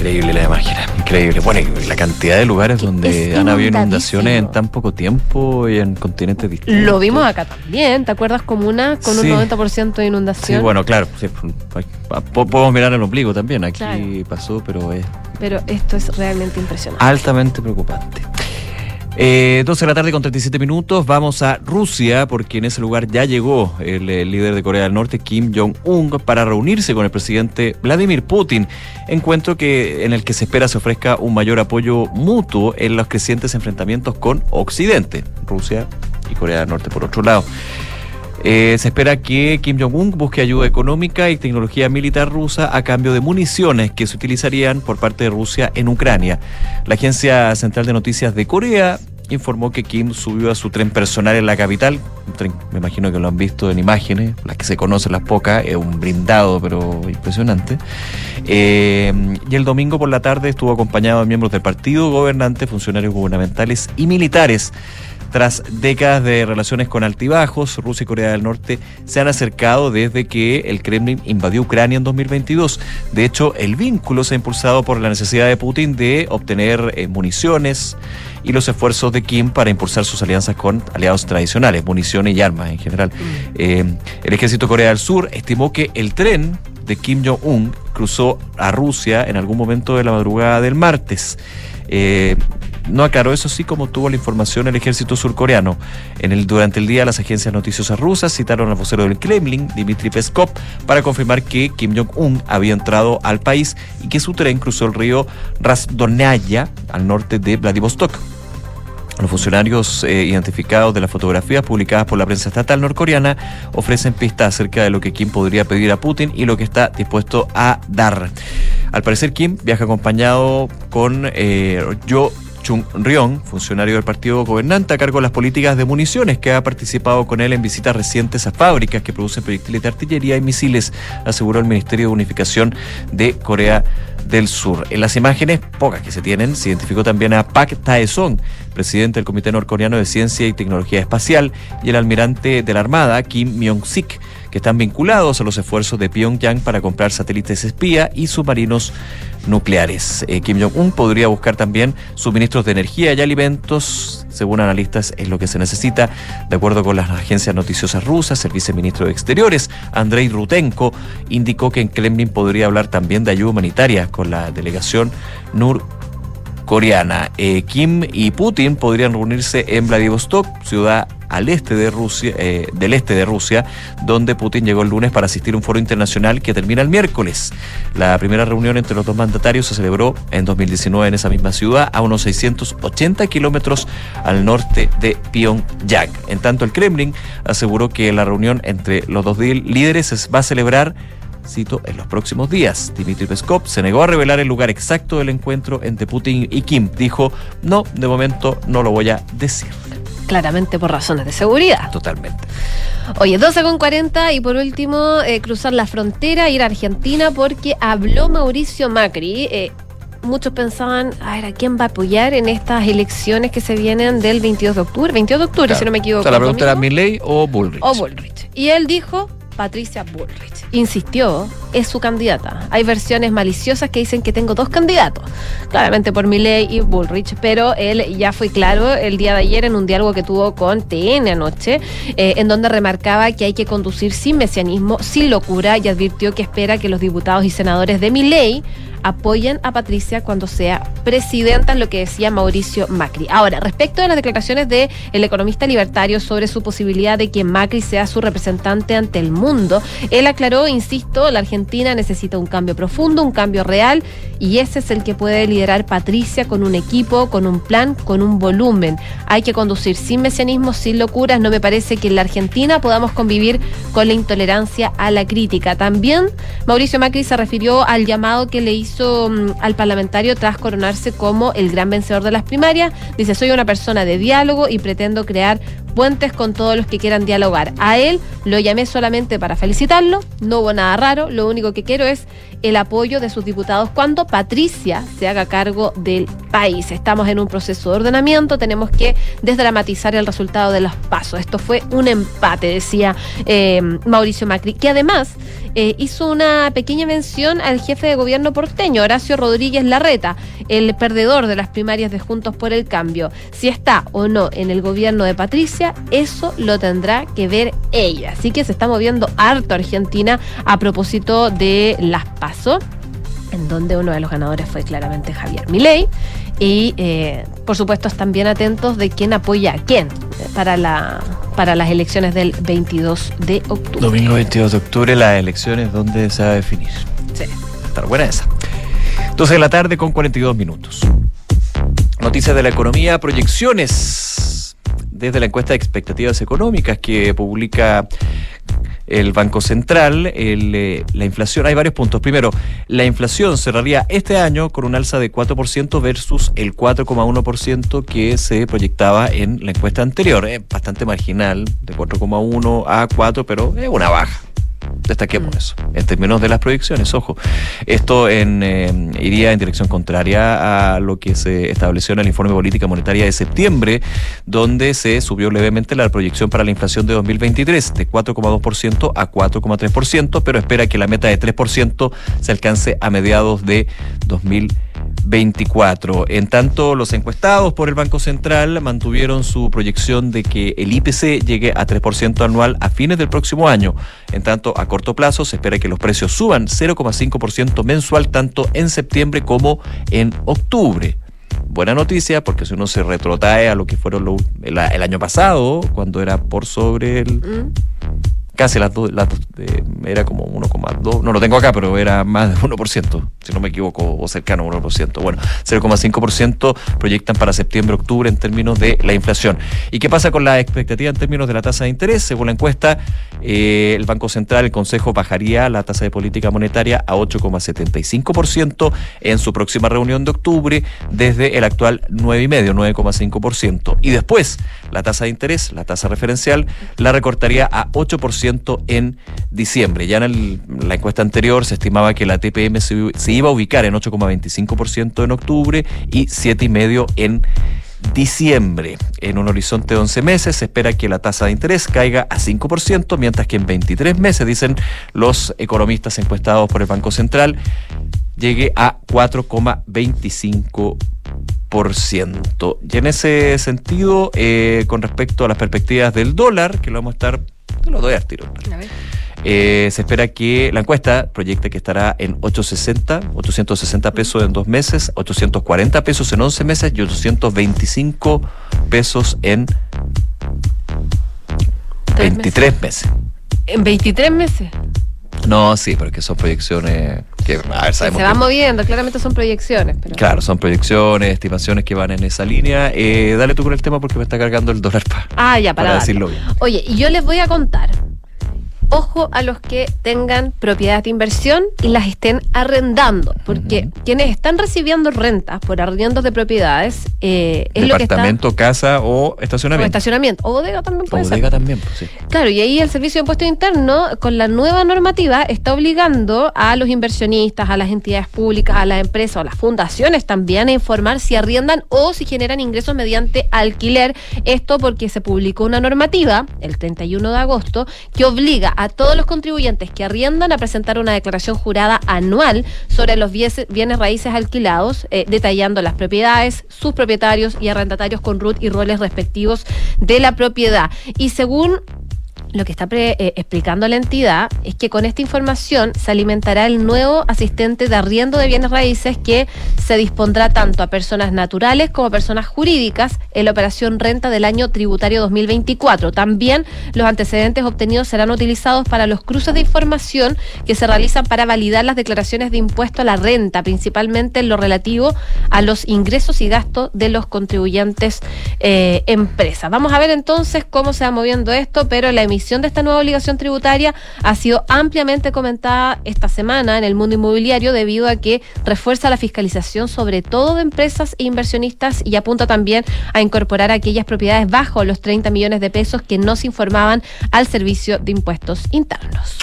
Increíble la imagen, increíble. Bueno, y la cantidad de lugares donde han habido inundaciones en tan poco tiempo y en continentes distintos. Lo vimos acá también, ¿te acuerdas? Comuna con Sí. un 90% de inundación. Sí, bueno, claro. sí, po- podemos mirar el ombligo también. Aquí Claro. pasó, pero es Pero esto es realmente impresionante. altamente preocupante. Eh, 12 de la tarde con 37 minutos, vamos a Rusia porque en ese lugar ya llegó el, eh, líder de Corea del Norte, Kim Jong-un, para reunirse con el presidente Vladimir Putin, encuentro que, en el que se espera se ofrezca un mayor apoyo mutuo en los crecientes enfrentamientos con Occidente, Rusia y Corea del Norte por otro lado. Eh, se espera que Kim Jong-un busque ayuda económica y tecnología militar rusa a cambio de municiones que se utilizarían por parte de Rusia en Ucrania. La Agencia Central de Noticias de Corea informó que Kim subió a su tren personal en la capital. Tren, me imagino que lo han visto en imágenes, las que se conocen las pocas, es un brindado pero impresionante. Eh, y el domingo por la tarde estuvo acompañado de miembros del partido, gobernantes, funcionarios gubernamentales y militares. Tras décadas de relaciones con altibajos, Rusia y Corea del Norte se han acercado desde que el Kremlin invadió Ucrania en 2022. De hecho, el vínculo se ha impulsado por la necesidad de Putin de obtener eh, municiones y los esfuerzos de Kim para impulsar sus alianzas con aliados tradicionales, municiones y armas en general. Eh, el ejército de Corea del Sur estimó que el tren de Kim Jong-un cruzó a Rusia en algún momento de la madrugada del martes. Eh, no aclaró eso sí como tuvo la información el ejército surcoreano. En el, durante el día las agencias noticiosas rusas citaron al vocero del Kremlin, Dmitry Peskov, para confirmar que Kim Jong-un había entrado al país y que su tren cruzó el río Rasdonaya al norte de Vladivostok. Los funcionarios eh, identificados de las fotografías publicadas por la prensa estatal norcoreana ofrecen pistas acerca de lo que Kim podría pedir a Putin y lo que está dispuesto a dar. Al parecer Kim viaja acompañado con eh, Yo Chung Ryong, funcionario del partido gobernante a cargo de las políticas de municiones, que ha participado con él en visitas recientes a fábricas que producen proyectiles de artillería y misiles, aseguró el Ministerio de Unificación de Corea del Sur. En las imágenes, pocas que se tienen, se identificó también a Pak Tae-song, presidente del Comité Norcoreano de Ciencia y Tecnología Espacial, y el almirante de la Armada, Kim Myong-sik, que están vinculados a los esfuerzos de Pyongyang para comprar satélites espía y submarinos nucleares. Eh, Kim Jong-un podría buscar también suministros de energía y alimentos, según analistas, es lo que se necesita. De acuerdo con las agencias noticiosas rusas, el viceministro de Exteriores, Andrei Rutenko, indicó que en Kremlin podría hablar también de ayuda humanitaria con la delegación Nur coreana. Eh, Kim y Putin podrían reunirse en Vladivostok, ciudad al este de Rusia, eh, del este de Rusia, donde Putin llegó el lunes para asistir a un foro internacional que termina el miércoles. La primera reunión entre los dos mandatarios se celebró en 2019 en esa misma ciudad, a unos 680 kilómetros al norte de Pyongyang. En tanto, el Kremlin aseguró que la reunión entre los dos líderes va a celebrar cito, en los próximos días. Dmitry Peskov se negó a revelar el lugar exacto del encuentro entre Putin y Kim. Dijo, no, de momento no lo voy a decir. Claramente por razones de seguridad. Totalmente. Oye, 12 con 40 y por último, eh, cruzar la frontera, ir a Argentina porque habló Mauricio Macri. Eh, muchos pensaban, a ver, ¿a quién va a apoyar en estas elecciones que se vienen del 22 de octubre? 22 de octubre, si no me equivoco. O sea, la pregunta era Milley o Bullrich. O Bullrich. Y él dijo, Patricia Bullrich. Insistió, es su candidata. Hay versiones maliciosas que dicen que tengo dos candidatos, claramente por Milley y Bullrich, pero él ya fue claro el día de ayer en un diálogo que tuvo con TN anoche, eh, en donde remarcaba que hay que conducir sin mesianismo, sin locura y advirtió que espera que los diputados y senadores de Milley apoyen a Patricia cuando sea presidenta, lo que decía Mauricio Macri. Ahora, respecto de las declaraciones del el economista libertario sobre su posibilidad de que Macri sea su representante ante el mundo, él aclaró, insisto, la Argentina necesita un cambio profundo, un cambio real, y ese es el que puede liderar Patricia con un equipo, con un plan, con un volumen. Hay que conducir sin mesianismo, sin locuras. No me parece que en la Argentina podamos convivir con la intolerancia a la crítica. También Mauricio Macri se refirió al llamado que le hizo mm, al parlamentario tras coronarse como el gran vencedor de las primarias. Dice, soy una persona de diálogo y pretendo crear puentes con todos los que quieran dialogar. A él lo llamé solamente para felicitarlo, no hubo nada raro, lo único que quiero es el apoyo de sus diputados cuando Patricia se haga cargo del país. Estamos en un proceso de ordenamiento, tenemos que desdramatizar el resultado de los pasos. Esto fue un empate, decía eh, Mauricio Macri, que además eh, hizo una pequeña mención al jefe de gobierno porteño, Horacio Rodríguez Larreta, el perdedor de las primarias de Juntos por el Cambio. Si está o no en el gobierno de Patricia, eso lo tendrá que ver ella. Así que se está moviendo harto Argentina a propósito de las PASO en donde uno de los ganadores fue claramente Javier Milei. Y eh, por supuesto están bien atentos de quién apoya a quién para, la, para las elecciones del 22 de octubre. Domingo 22 de octubre, las elecciones donde se va a definir. Sí. Estar buena esa. 12 de la tarde con 42 minutos. Noticias de la economía, proyecciones desde la encuesta de expectativas económicas que publica el Banco Central, el, eh, la inflación, hay varios puntos. Primero, la inflación cerraría este año con un alza de 4% versus el 4,1% que se proyectaba en la encuesta anterior. Bastante marginal, de 4,1 a 4, pero es una baja destaquemos eso, en términos de las proyecciones, ojo. Esto eh, iría en dirección contraria a lo que se estableció en el informe de política monetaria de septiembre, donde se subió levemente la proyección para la inflación de 2023 de 4,2% a 4,3%, pero espera que la meta de 3% se alcance a mediados de 2023. 24. En tanto, los encuestados por el Banco Central mantuvieron su proyección de que el IPC llegue a 3% anual a fines del próximo año. En tanto, a corto plazo se espera que los precios suban 0,5% mensual tanto en septiembre como en octubre. Buena noticia, porque si uno se retrotrae a lo que fueron el, año pasado, cuando era por sobre el... Casi las dos, eh, era como 1,2, no lo tengo acá, pero era más de 1%, si no me equivoco, o cercano a 1%. Bueno, 0,5% proyectan para septiembre-octubre en términos de la inflación. ¿Y qué pasa con la expectativa en términos de la tasa de interés? Según la encuesta, eh, el Banco Central, el Consejo, bajaría la tasa de política monetaria a 8,75% en su próxima reunión de octubre, desde el actual 9,5%, 9,5%. Y después, la tasa de interés, la tasa referencial, la recortaría a 8% 4% en diciembre. Ya en la encuesta anterior se estimaba que la TPM se, se iba a ubicar en 8,25% en octubre y 7,5% en diciembre. En un horizonte de 11 meses se espera que la tasa de interés caiga a 5%, mientras que en 23 meses, dicen los economistas encuestados por el Banco Central, llegue a 4,25%. Y en ese sentido, eh, con respecto a las perspectivas del dólar, que lo vamos a estar, te lo doy al tiro. Eh, se espera que la encuesta proyecta que estará en 860, 860 pesos en dos meses, 840 pesos en 11 meses y 825 pesos en 23 meses. En 23 meses. No, sí, pero que son proyecciones que, a ver, sabemos se que- van moviendo, claramente son proyecciones. Pero... Claro, son proyecciones, estimaciones que van en esa línea. Eh, dale tú con el tema porque me está cargando el dólar pa- Ah, ya, para, para decirlo bien. Oye, y yo les voy a contar. Ojo a los que tengan propiedades de inversión y las estén arrendando, porque quienes están recibiendo rentas por arriendos de propiedades eh, es lo que está Departamento, casa o o estacionamiento. estacionamiento o bodega también O puede ser. bodega también, pues sí. Claro, y ahí el Servicio de Impuesto Interno, con la nueva normativa, está obligando a los inversionistas, a las entidades públicas, a las empresas o a las fundaciones también a informar si arriendan o si generan ingresos mediante alquiler. Esto porque se publicó una normativa el 31 de agosto que obliga a todos los contribuyentes que arriendan a presentar una declaración jurada anual sobre los bienes raíces alquilados, eh, detallando las propiedades, sus propietarios y arrendatarios con RUT y roles respectivos de la propiedad. Y según lo que está pre- eh, explicando la entidad es que con esta información se alimentará el nuevo asistente de arriendo de bienes raíces que se dispondrá tanto a personas naturales como a personas jurídicas en la operación renta del año tributario 2024. También los antecedentes obtenidos serán utilizados para los cruces de información que se realizan para validar las declaraciones de impuesto a la renta, principalmente en lo relativo a los ingresos y gastos de los contribuyentes eh, empresas. Vamos a ver entonces cómo se va moviendo esto, pero la emisión de esta nueva obligación tributaria ha sido ampliamente comentada esta semana en el mundo inmobiliario debido a que refuerza la fiscalización sobre todo de empresas e inversionistas y apunta también a incorporar aquellas propiedades bajo los 30 millones de pesos que no se informaban al servicio de impuestos internos.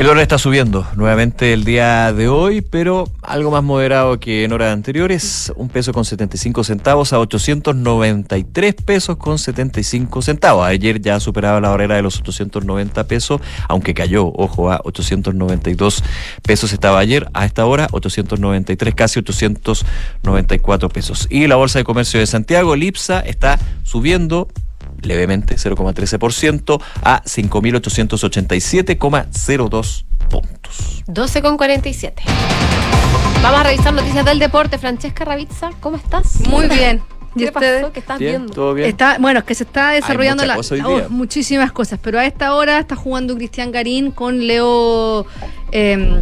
El dólar está subiendo nuevamente el día de hoy, pero algo más moderado que en horas anteriores, un peso con 75 centavos a 893 pesos con 75 centavos. Ayer ya superaba la barrera de los 890 pesos, aunque cayó, ojo, a 892 pesos estaba ayer, a esta hora 893, casi 894 pesos. Y la Bolsa de Comercio de Santiago, Lipsa, está subiendo levemente 0,13% a 5.887,02 puntos. 12 con 47. Vamos a revisar noticias del deporte. Francesca Ravizza, ¿cómo estás? Muy bien. ¿Y ¿Qué ustedes? pasó? ¿Qué estás Bien, viendo? todo bien. Está, bueno, es que se está desarrollando mucha la, cosa hoy oh, día. muchísimas cosas, pero a esta hora está jugando Cristian Garín con Leo eh,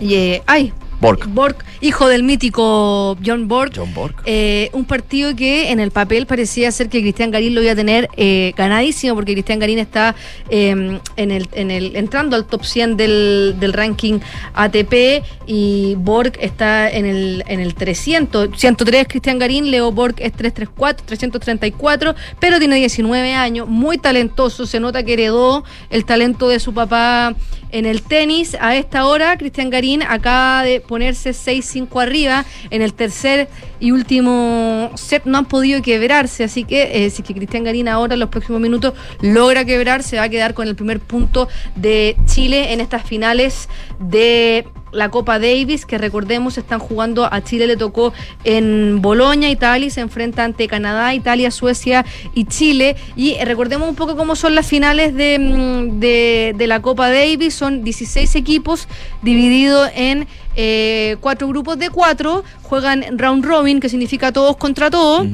y, eh, ay, Borg. Borg, hijo del mítico John Borg. John Borg. Eh, un partido que en el papel parecía ser que Cristian Garín lo iba a tener eh, ganadísimo porque Cristian Garín está eh, en el, en el, entrando al top 100 del, del ranking ATP y Borg está en el, en el 300. 103 Cristian Garín, Leo Borg es 334, 334, pero tiene 19 años, muy talentoso, se nota que heredó el talento de su papá en el tenis. A esta hora, Cristian Garín acaba de ponerse 6-5 arriba. En el tercer y último set no han podido quebrarse. Así que eh, si que Cristian Garín ahora en los próximos minutos logra quebrar, se va a quedar con el primer punto de Chile en estas finales de la Copa Davis, que recordemos están jugando a Chile, le tocó en Boloña, Italia, se enfrenta ante Canadá, Italia, Suecia y Chile. Y eh, recordemos un poco cómo son las finales de, mm, de, de la Copa Davis, son 16 equipos divididos en eh, cuatro grupos de cuatro, juegan round robin, que significa todos contra todos.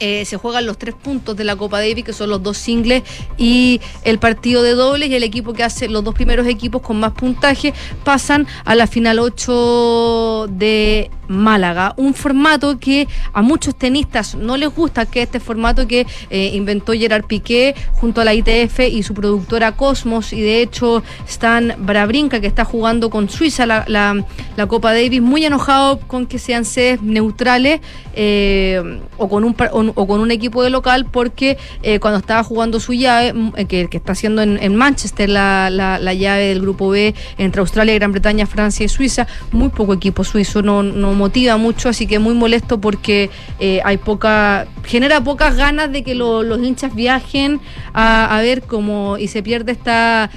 Eh, se juegan los tres puntos de la Copa Davis, que son los dos singles y el partido de dobles, y el equipo que hace los dos primeros equipos con más puntaje pasan a la final 8 de Málaga. Un formato que a muchos tenistas no les gusta, que este formato que eh, inventó Gerard Piqué junto a la ITF y su productora Cosmos. Y de hecho, Stan Brabrinka, que está jugando con Suiza la, la- Copa Davis, muy enojado con que sean sedes neutrales eh, o, con un, o, o con un equipo de local, porque eh, cuando estaba jugando su llave, eh, que, que está haciendo en, en Manchester la, la- la llave del grupo B entre Australia, Gran Bretaña, Francia y Suiza, muy poco equipo suizo, no motiva mucho, así que muy molesto porque eh, hay poca, genera pocas ganas de que lo- los hinchas viajen a, a ver cómo y se pierde esta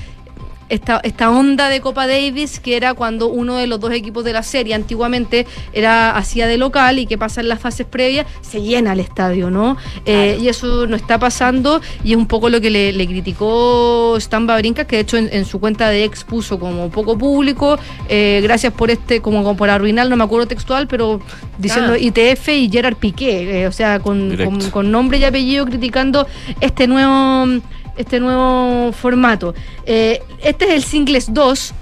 esta, esta onda de Copa Davis que era cuando uno de los dos equipos de la serie antiguamente era hacía de local y que pasa en las fases previas se llena el estadio no Eh, y eso no está pasando y es un poco lo que le, le criticó Stan Babrinka que de hecho en, en su cuenta de ex puso como poco público eh, gracias por este como, como por arruinar no me acuerdo textual pero diciendo Ah. ITF y Gerard Piqué eh, o sea con, con, con nombre y apellido criticando este nuevo este nuevo formato. Eh, este es el Singles 2.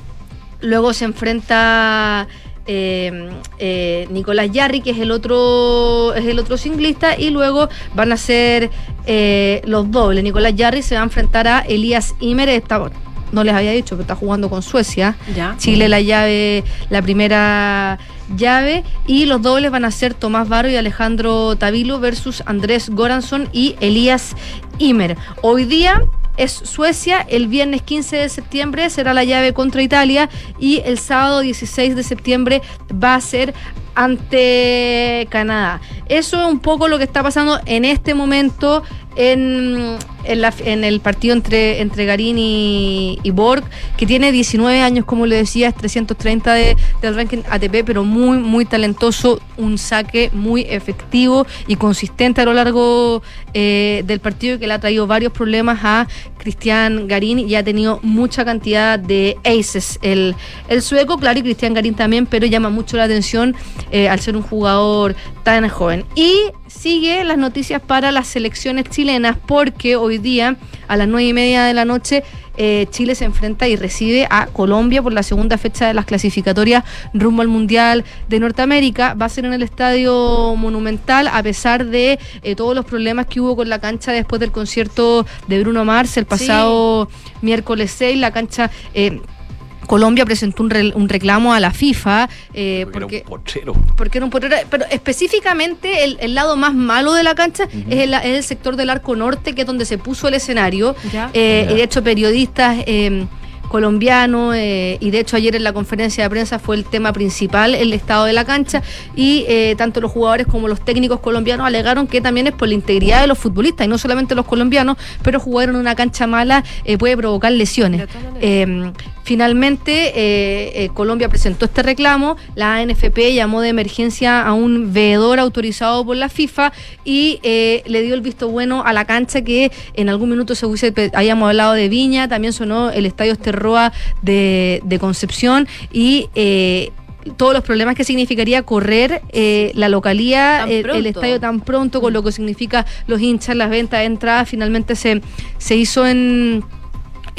Luego se enfrenta eh, eh, Nicolás Yarri, que es el otro, es el otro singlista, y luego van a ser eh, los dobles. Nicolás Yarri se va a enfrentar a Elías Imer. Está, no les había dicho, pero está jugando con Suecia. Ya. Chile la llave, la primera llave. Y los dobles van a ser Tomás Barro y Alejandro Tavilo versus Andrés Goranson y Elías Imer. Hoy día es Suecia, el viernes 15 de septiembre será la llave contra Italia y el sábado 16 de septiembre va a ser ante Canadá. Eso es un poco lo que está pasando en este momento en, en, la- en el partido entre, entre Garín y, y Borg, que tiene 19 años, como le decía, es 330 de- del ranking ATP, pero muy, muy talentoso, un saque muy efectivo y consistente a lo largo eh, del partido que le ha traído varios problemas a Cristian Garín y ha tenido mucha cantidad de aces el, el sueco, claro, y Cristian Garín también, pero llama mucho la atención eh, al ser un jugador tan joven. Y sigue las noticias para las selecciones chilenas, porque hoy día a las nueve y media de la noche eh, Chile se enfrenta y recibe a Colombia por la segunda fecha de las clasificatorias rumbo al Mundial de Norteamérica. Va a ser en el Estadio Monumental, a pesar de eh, todos los problemas que hubo con la cancha después del concierto de Bruno Mars el pasado miércoles 6. La cancha. eh, Colombia presentó un, re- un reclamo a la FIFA eh, porque, porque era un potrero, pero específicamente el, el lado más malo de la cancha es, el, es el sector del arco norte, que es donde se puso el escenario. Ya. Eh, Ya. Y de hecho, periodistas eh, colombianos, eh, y de hecho ayer en la conferencia de prensa fue el tema principal, el estado de la cancha, y eh, tanto los jugadores como los técnicos colombianos alegaron que también es por la integridad de los futbolistas, y no solamente los colombianos, pero jugar en una cancha mala eh, puede provocar lesiones. Finalmente, eh, eh, Colombia presentó este reclamo, la ANFP llamó de emergencia a un veedor autorizado por la FIFA y eh, le dio el visto bueno a la cancha que en algún minuto se hubiese, habíamos hablado de Viña, también sonó el Estadio Esterroa de, de Concepción y... todos los problemas que significaría correr eh, la localía, el, estadio tan pronto, con lo que significa los hinchas, las ventas de entradas, finalmente se, se hizo en,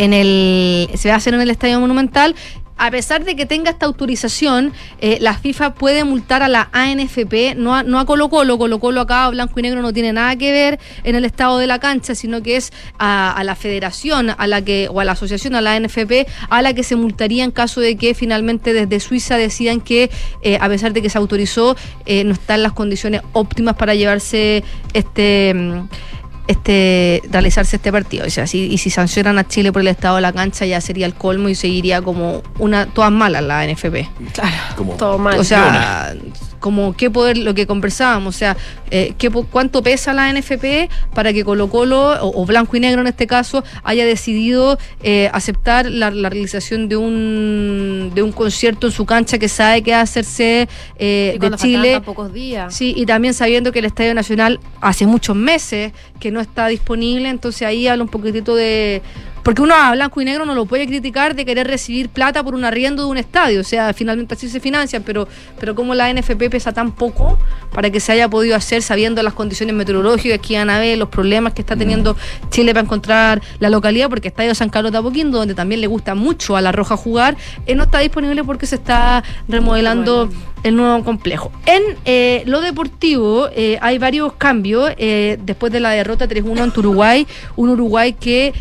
en el se va a hacer en el Estadio Monumental. A pesar de que tenga esta autorización, eh, la FIFA puede multar a la ANFP, no a, no a Colo Colo, Colo Colo acá, blanco y negro, no tiene nada que ver en el estado de la cancha, sino que es a, la federación a la que, o a la asociación, a la ANFP, a la que se multaría en caso de que finalmente desde Suiza decidan que, eh, a pesar de que se autorizó, eh, no están las condiciones óptimas para llevarse este... este realizarse este partido. O sea, si, y si sancionan a Chile por el estado de la cancha ya sería el colmo y seguiría como una todas malas la NFP. Claro. Como Todo mal. O sea, como qué poder, lo que conversábamos, o sea, eh, qué, cuánto pesa la NFP para que Colo Colo, o, o Blanco y Negro en este caso, haya decidido eh, aceptar la, la realización de un, de un concierto en su cancha que sabe que va a hacerse eh, de Chile. pocos días. Sí, y también sabiendo que el Estadio Nacional hace muchos meses que no está disponible, entonces ahí habla un poquitito de... Porque uno a blanco y negro no lo puede criticar de querer recibir plata por un arriendo de un estadio, o sea, finalmente así se financian, pero, pero como la NFP pesa tan poco para que se haya podido hacer sabiendo las condiciones meteorológicas que iban a haber, los problemas que está teniendo Chile para encontrar la localidad, porque Estadio San Carlos de Apoquindo, donde también le gusta mucho a La Roja jugar, eh, no está disponible porque se está remodelando el nuevo complejo. En eh, lo deportivo eh, hay varios cambios eh, después de la derrota 3-1 ante Uruguay, un Uruguay que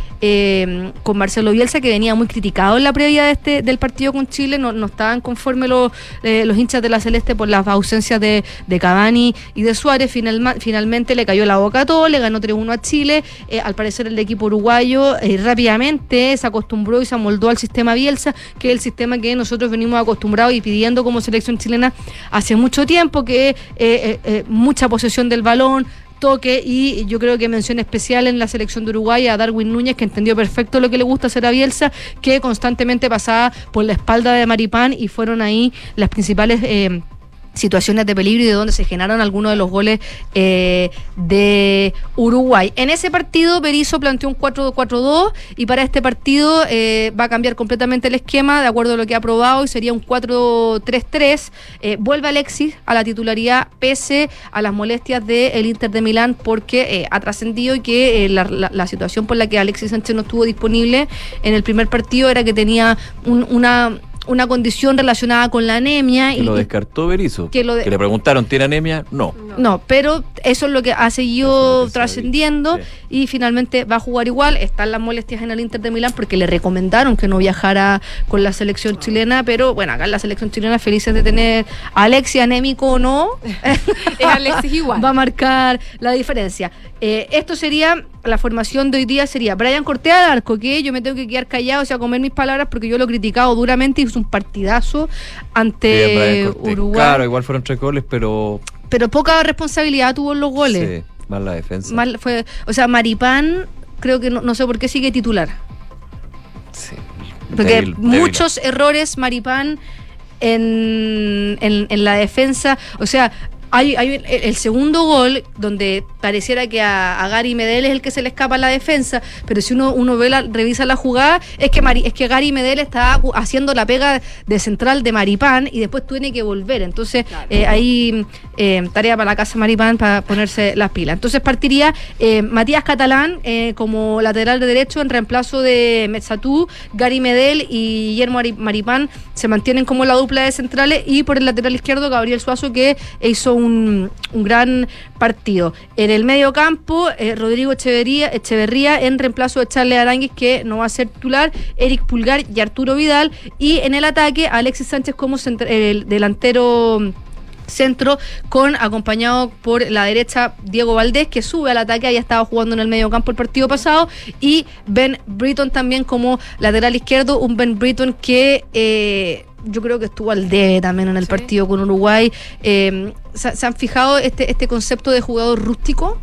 eh, con Marcelo Bielsa que venía muy criticado en la previa de este del partido con Chile, no, no estaban conformes los, eh, los hinchas de la Celeste por las ausencias de, de Cavani y de Suárez, Finalma- finalmente le cayó la boca a todo, le ganó 3-1 a Chile, Eh, al parecer el equipo uruguayo eh, rápidamente se acostumbró y se amoldó al sistema Bielsa, que es el sistema que nosotros venimos acostumbrados y pidiendo como selección chilena hace mucho tiempo, que eh, mucha posesión del balón, toque y yo creo que mención especial en la selección de Uruguay a Darwin Núñez que entendió perfecto lo que le gusta hacer a Bielsa que constantemente pasaba por la espalda de Maripán y fueron ahí las principales eh, situaciones de peligro y de donde se generaron algunos de los goles eh, de Uruguay. En ese partido Berizzo planteó un 4-4-2 y para este partido eh, va a cambiar completamente el esquema de acuerdo a lo que ha aprobado y sería un 4-3-3. Eh, vuelve Alexis a la titularidad pese a las molestias del Inter de Milán porque eh, ha trascendido y que eh, la, la- la situación por la que Alexis Sánchez no estuvo disponible en el primer partido era que tenía un- una una condición relacionada con la anemia Que y, lo descartó Berizzo. Que lo de- le preguntaron, ¿tiene anemia? No. no, pero eso es lo que ha seguido trascendiendo y finalmente va a jugar igual. Están las molestias en el Inter de Milán porque le recomendaron que no viajara con la selección chilena, pero bueno, acá en la selección chilena felices de tener a Alexis anémico o no. Es Alexis igual. Va a marcar la diferencia. Eh, esto sería, la formación de hoy día sería Brian Cortea al arco, que yo me tengo que quedar callado, o sea, comer mis palabras porque yo lo he criticado duramente y hizo un partidazo ante Cortés. Uruguay. Claro, igual fueron tres goles, pero. Pero poca responsabilidad tuvo en los goles. Sí, más la defensa. Mal fue, o sea, Maripán creo que no, no sé por qué sigue titular. Porque Débil, débil. muchos errores Maripán en, en, en la defensa, o sea, hay, hay el, el segundo gol donde pareciera que a, a Gary Medel es el que se le escapa la defensa, pero si uno, uno ve la, revisa la jugada, es que Mari- es que Gary Medel está haciendo la pega de central de Maripán y después tiene que volver. Entonces, eh, ahí eh, tarea para la casa Maripán para ponerse las pilas. Entonces partiría eh, Matías Catalán eh, como lateral de derecho en reemplazo de Metzatú, Gary Medel y Guillermo Ari- Maripán se mantienen como la dupla de centrales y por el lateral izquierdo Gabriel Suazo que hizo un, un gran partido. En el medio campo, eh, Rodrigo Echeverría, en reemplazo de Charles Aranguis que no va a ser titular, Eric Pulgar y Arturo Vidal. Y en el ataque Alexis Sánchez como centra- el delantero centro con acompañado por la derecha Diego Valdés que sube al ataque. Había estado jugando en el medio campo el partido pasado. Y Ben Britton también como lateral izquierdo. Un Ben Britton que eh, yo creo que estuvo al debe también en el partido con Uruguay Eh, ¿se, se han fijado este, este concepto de jugador rústico?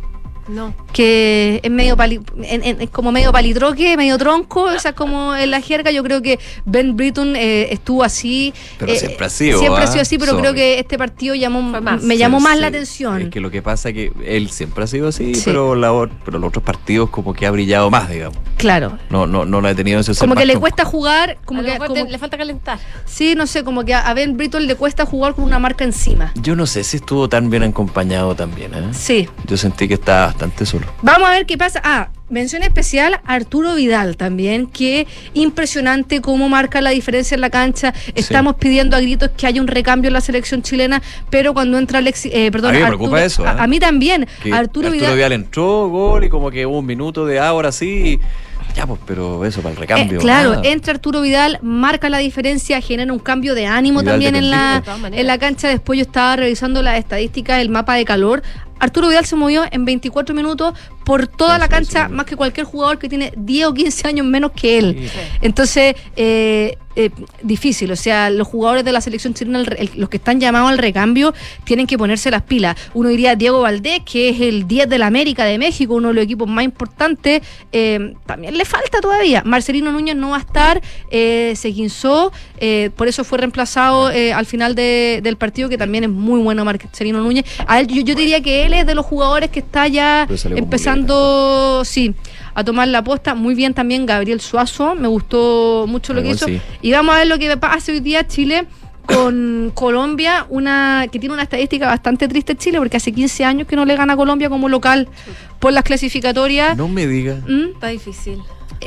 No. que es medio pali- en- en- es como medio palitroque, medio tronco, o sea, como en la jerga, yo creo que Ben Britton eh, estuvo así. Pero eh, siempre ha sido, Siempre ha ¿ah? sido así, pero Sorry. creo que este partido llamó más. me llamó Sí, más sí. la atención. Es que lo que pasa es que él siempre ha sido así, Sí. pero, la, pero los otros partidos como que ha brillado más, digamos. Claro. No, no, no lo ha tenido ese Como que le tronco. cuesta jugar, como A que como- le falta calentar. sí, no sé, como que a, a Ben Britton le cuesta jugar con una marca encima. Yo no sé si estuvo tan bien acompañado también, ¿eh? Sí. Yo sentí que estaba bastante solo. Vamos a ver qué pasa. Ah, mención especial a Arturo Vidal también, que impresionante cómo marca la diferencia en la cancha. Estamos pidiendo a gritos que haya un recambio en la selección chilena, pero cuando entra Alexis, eh, perdón, A mí me Arturo- preocupa eso, a, ¿eh? a mí también. Que Arturo, Arturo Vidal. Vidal entró, gol, y como que hubo un minuto de ahora sí. Ya, pues, pero eso para el recambio. Eh, claro, nada. entra Arturo Vidal, marca la diferencia, genera un cambio de ánimo Vidal también de en la, en la cancha. Después yo estaba revisando las estadísticas, el mapa de calor. Arturo Vidal se movió en 24 minutos por toda la cancha, más que cualquier jugador que tiene 10 o 15 años menos que él. Entonces, eh, eh, difícil. O sea, los jugadores de la selección chilena, el- el- los que están llamados al recambio, tienen que ponerse las pilas. Uno diría Diego Valdés, que es el 10 de la América de México, uno de los equipos más importantes. eh, también le falta todavía. Marcelino Núñez no va a estar, eh, se guinzó, eh, por eso fue reemplazado eh, al final de- del partido, que también es muy bueno Marcelino Núñez. A él, yo, yo diría que él es de los jugadores que está ya empezando, sí, a tomar la posta. Muy bien también Gabriel Suazo, me gustó mucho lo que Igual hizo. sí. Y vamos a ver lo que pasa hoy día Chile con Colombia, una que tiene una estadística bastante triste Chile, porque hace 15 años que no le gana a Colombia como local por las clasificatorias. No me diga. ¿Mm? Está difícil.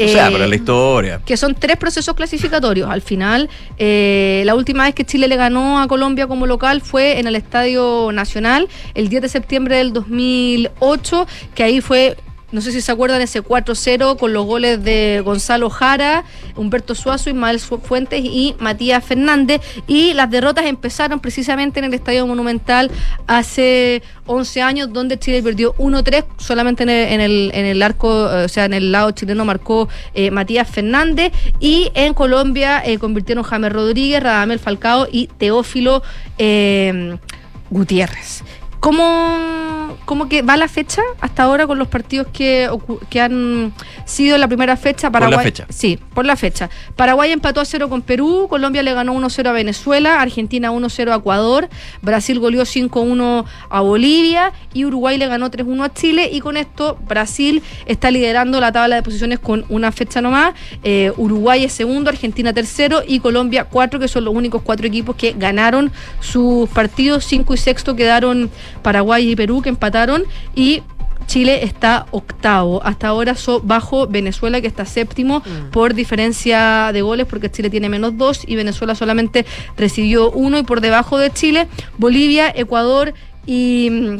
O sea, eh, para la historia. que son tres procesos clasificatorios. Al final, eh, la última vez que Chile le ganó a Colombia como local fue en el Estadio Nacional, el 10 de septiembre del 2008, que ahí fue... No sé si se acuerdan ese 4-0 con los goles de Gonzalo Jara, Humberto Suazo, Ismael Fuentes y Matías Fernández. Y las derrotas empezaron precisamente en el Estadio Monumental hace 11 años, donde Chile perdió 1-3, solamente en el, en el, arco, eh, o sea, en el lado chileno marcó eh, Matías Fernández. Y en Colombia eh, convirtieron James Rodríguez, Radamel Falcao y Teófilo Gutiérrez. ¿Cómo, ¿Cómo que va la fecha hasta ahora con los partidos que, que han sido la primera fecha? Por la Paraguay, fecha. Sí, por la fecha. Paraguay empató a 0 con Perú, Colombia le ganó 1-0 a Venezuela, Argentina 1-0 a Ecuador, Brasil goleó 5-1 a Bolivia y Uruguay le ganó 3-1 a Chile y con esto Brasil está liderando la tabla de posiciones con una fecha nomás. Eh, Uruguay es segundo, Argentina tercero y Colombia cuatro, que son los únicos cuatro equipos que ganaron sus partidos. Cinco y sexto quedaron Paraguay y Perú que empataron y Chile está octavo. Hasta ahora so- bajo Venezuela, que está séptimo por diferencia de goles, porque Chile tiene menos dos y Venezuela solamente recibió uno. Y por debajo de Chile, Bolivia, Ecuador y,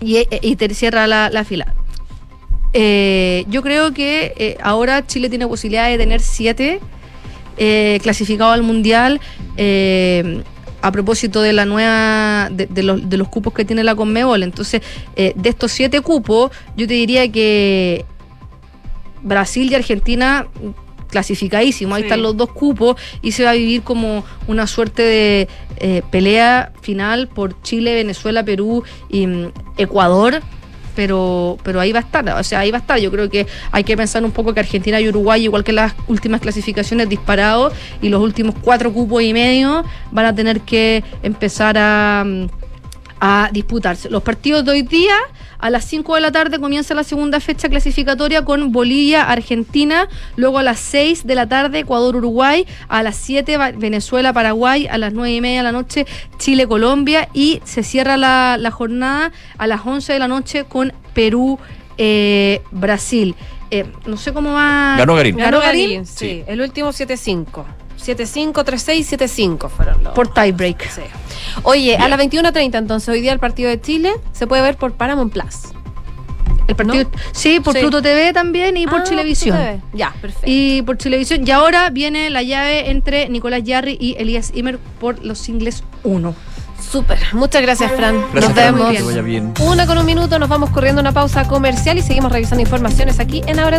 y, y te cierra la, la fila. Eh, yo creo que eh, ahora Chile tiene posibilidad de tener siete eh, clasificados al Mundial. eh, a propósito de la nueva de, de los, de los cupos que tiene la Conmebol. Entonces, eh, de estos siete cupos, yo te diría que Brasil y Argentina mm, clasificadísimos, ahí Sí. están los dos cupos y se va a vivir como una suerte de eh, pelea final por Chile, Venezuela, Perú y mm, Ecuador. Pero, pero ahí va a estar, o sea, ahí va a estar. Yo creo que hay que pensar un poco que Argentina y Uruguay, igual que las últimas clasificaciones disparados y los últimos cuatro cupos y medio, van a tener que empezar a, mm, a disputarse. Los partidos de hoy día, a las 5 de la tarde comienza la segunda fecha clasificatoria con Bolivia, Argentina, luego a las 6 de la tarde Ecuador, Uruguay, a las 7 Va- Venezuela, Paraguay, a las 9 y media de la noche Chile, Colombia y se cierra la, la jornada a las 11 de la noche con Perú, eh, Brasil. Eh, no sé cómo va. Ganó Garín. ¿Ganó Ganó Garín? Garín, sí. El último 7-5. 7-5, 3-6, 7-5 fueron los. Por tiebreak. Sí. Oye, a las 21.30 entonces, hoy día el partido de Chile se puede ver por Paramount Plus. El partido, Sí, por Sí. Pluto TV también y por Ah, Chilevisión. Ya, perfecto. Y por Chilevisión. Y ahora viene la llave entre Nicolás Yarri y Elías Imer por los singles 1. Súper. Muchas gracias, Fran. Gracias, nos Fran, vemos. que vaya bien. Una con un minuto, nos vamos corriendo a una pausa comercial y seguimos revisando informaciones aquí en Ahora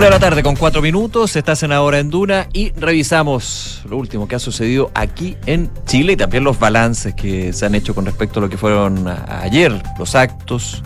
Una de la tarde con cuatro minutos, estás en Ahora en Duna y revisamos lo último que ha sucedido aquí en Chile y también los balances que se han hecho con respecto a lo que fueron ayer, los actos,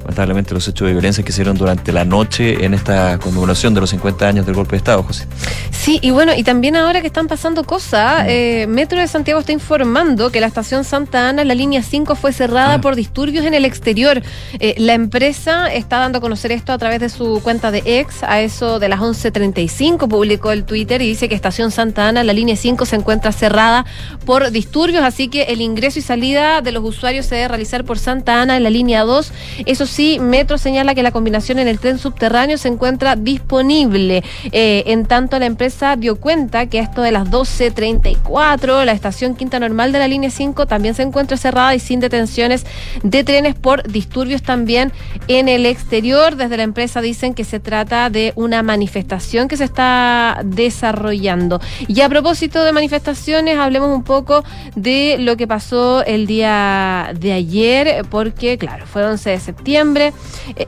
lamentablemente los hechos de violencia que hicieron durante la noche en esta conmemoración de los 50 años del golpe de Estado, José. Sí, y bueno, y también ahora que están pasando cosas, eh, Metro de Santiago está informando que la estación Santa Ana, la línea 5, fue cerrada por disturbios en el exterior. Eh, la empresa está dando a conocer esto a través de su cuenta de ex, a eso de las 11.35 publicó el Twitter y dice que estación Santa Ana, la línea 5, se encuentra cerrada por disturbios, así que el ingreso y salida de los usuarios se debe realizar por Santa Ana en la línea 2. Eso sí, Metro señala que la combinación en el tren subterráneo se encuentra disponible. Eh, en tanto, la empresa dio cuenta que esto de las 12.34, la estación Quinta Normal de la línea 5 también se encuentra cerrada y sin detenciones de trenes por disturbios también en el exterior. Desde la empresa dicen que se trata de una manifestación que se está desarrollando. Y a propósito de manifestaciones, hablemos un poco de lo que pasó el día de ayer, porque claro, fue 11 de septiembre, eh,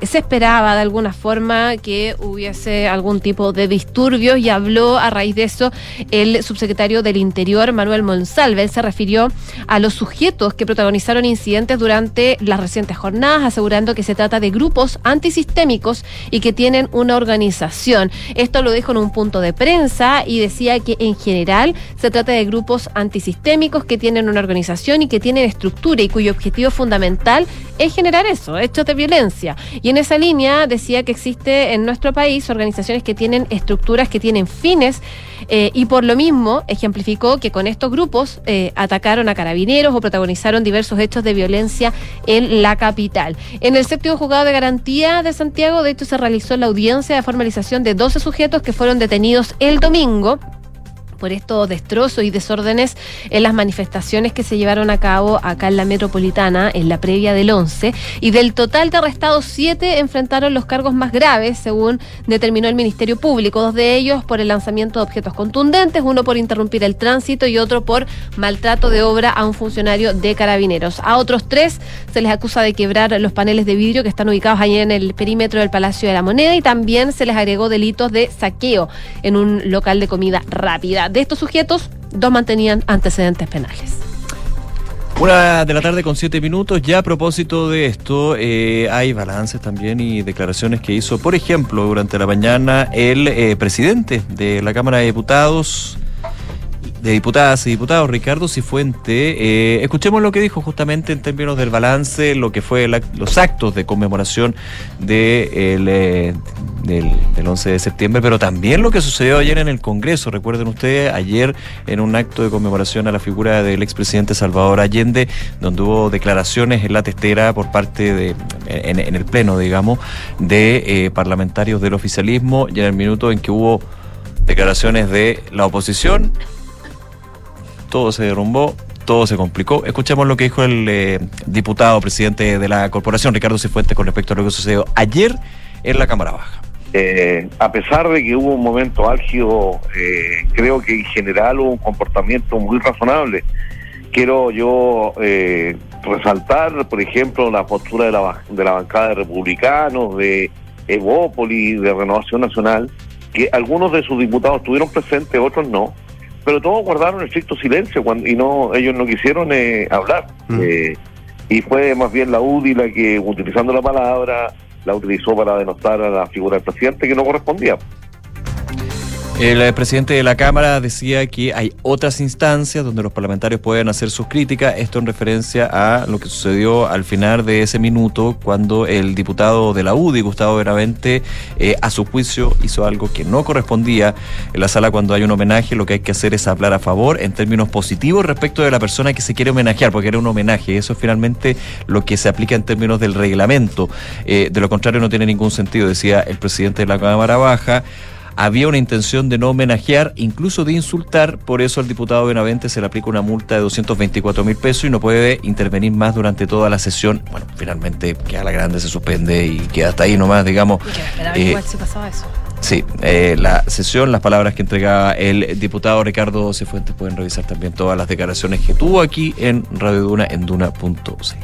se esperaba de alguna forma que hubiese algún tipo de disturbios y habló a raíz de eso el subsecretario del Interior, Manuel Monsalve. Se refirió a los sujetos que protagonizaron incidentes durante las recientes jornadas, asegurando que se trata de grupos antisistémicos y que tienen una organización. Esto lo dijo en un punto de prensa y decía que en general se trata de grupos antisistémicos que tienen una organización y que tienen estructura y cuyo objetivo fundamental es generar eso, hechos de violencia. Y en esa línea decía que existe en nuestro país organizaciones que tienen estructuras que tienen fines eh, y por lo mismo ejemplificó que con estos grupos eh, atacaron a carabineros o protagonizaron diversos hechos de violencia en la capital. En el séptimo juzgado de garantía de Santiago, de hecho, se realizó la audiencia de formalización de 12 sujetos que fueron detenidos el domingo por estos destrozos y desórdenes en las manifestaciones que se llevaron a cabo acá en la metropolitana en la previa del 11 y del total de arrestados siete enfrentaron los cargos más graves según determinó el Ministerio Público, dos de ellos por el lanzamiento de objetos contundentes, uno por interrumpir el tránsito y otro por maltrato de obra a un funcionario de carabineros. A otros tres se les acusa de quebrar los paneles de vidrio que están ubicados allí en el perímetro del Palacio de la Moneda y también se les agregó delitos de saqueo en un local de comida rápida. De estos sujetos, dos mantenían antecedentes penales. Una de la tarde con siete minutos. Ya a propósito de esto, eh, hay balances también y declaraciones que hizo, por ejemplo, durante la mañana el eh, presidente de la Cámara de Diputados, de Diputadas y Diputados, Ricardo Cifuente. Eh, escuchemos lo que dijo justamente en términos del balance, lo que fue los actos de conmemoración eh, del, del 11 de septiembre, pero también lo que sucedió ayer en el Congreso. Recuerden ustedes, ayer en un acto de conmemoración a la figura del expresidente Salvador Allende, donde hubo declaraciones en la testera por parte de, en, en el Pleno, digamos, de eh, parlamentarios del oficialismo, y en el minuto en que hubo declaraciones de la oposición, todo se derrumbó, todo se complicó. Escuchemos lo que dijo el eh, diputado presidente de la corporación, Ricardo Cifuentes, con respecto a lo que sucedió ayer en la Cámara Baja. Eh, a pesar de que hubo un momento álgido, eh, creo que en general hubo un comportamiento muy razonable. Quiero yo eh, resaltar, por ejemplo, la postura de la, de la bancada de republicanos, de Evópoli, de Renovación Nacional, que algunos de sus diputados estuvieron presentes, otros no, pero todos guardaron estricto silencio cuando, y no ellos no quisieron eh, hablar. Eh, y fue más bien la UDI la que, utilizando la palabra, la utilizó para denostar a la figura del presidente que no correspondía. El eh, presidente de la Cámara decía que hay otras instancias donde los parlamentarios pueden hacer sus críticas, esto en referencia a lo que sucedió al final de ese minuto cuando el diputado de la UDI, Gustavo Benavente, eh, a su juicio hizo algo que no correspondía. En la sala cuando hay un homenaje lo que hay que hacer es hablar a favor en términos positivos respecto de la persona que se quiere homenajear, porque era un homenaje, eso es finalmente lo que se aplica en términos del reglamento. Eh, de lo contrario no tiene ningún sentido, decía el presidente de la Cámara Baja había una intención de no homenajear, incluso de insultar, por eso al diputado Benavente se le aplica una multa de 224 mil pesos y no puede intervenir más durante toda la sesión. Bueno, finalmente queda la grande, se suspende y queda hasta ahí nomás, digamos. Y que igual si pasaba eso. Sí, eh, la sesión, las palabras que entregaba el diputado Ricardo Cifuentes, pueden revisar también todas las declaraciones que tuvo aquí en Radio Duna, en duna.c.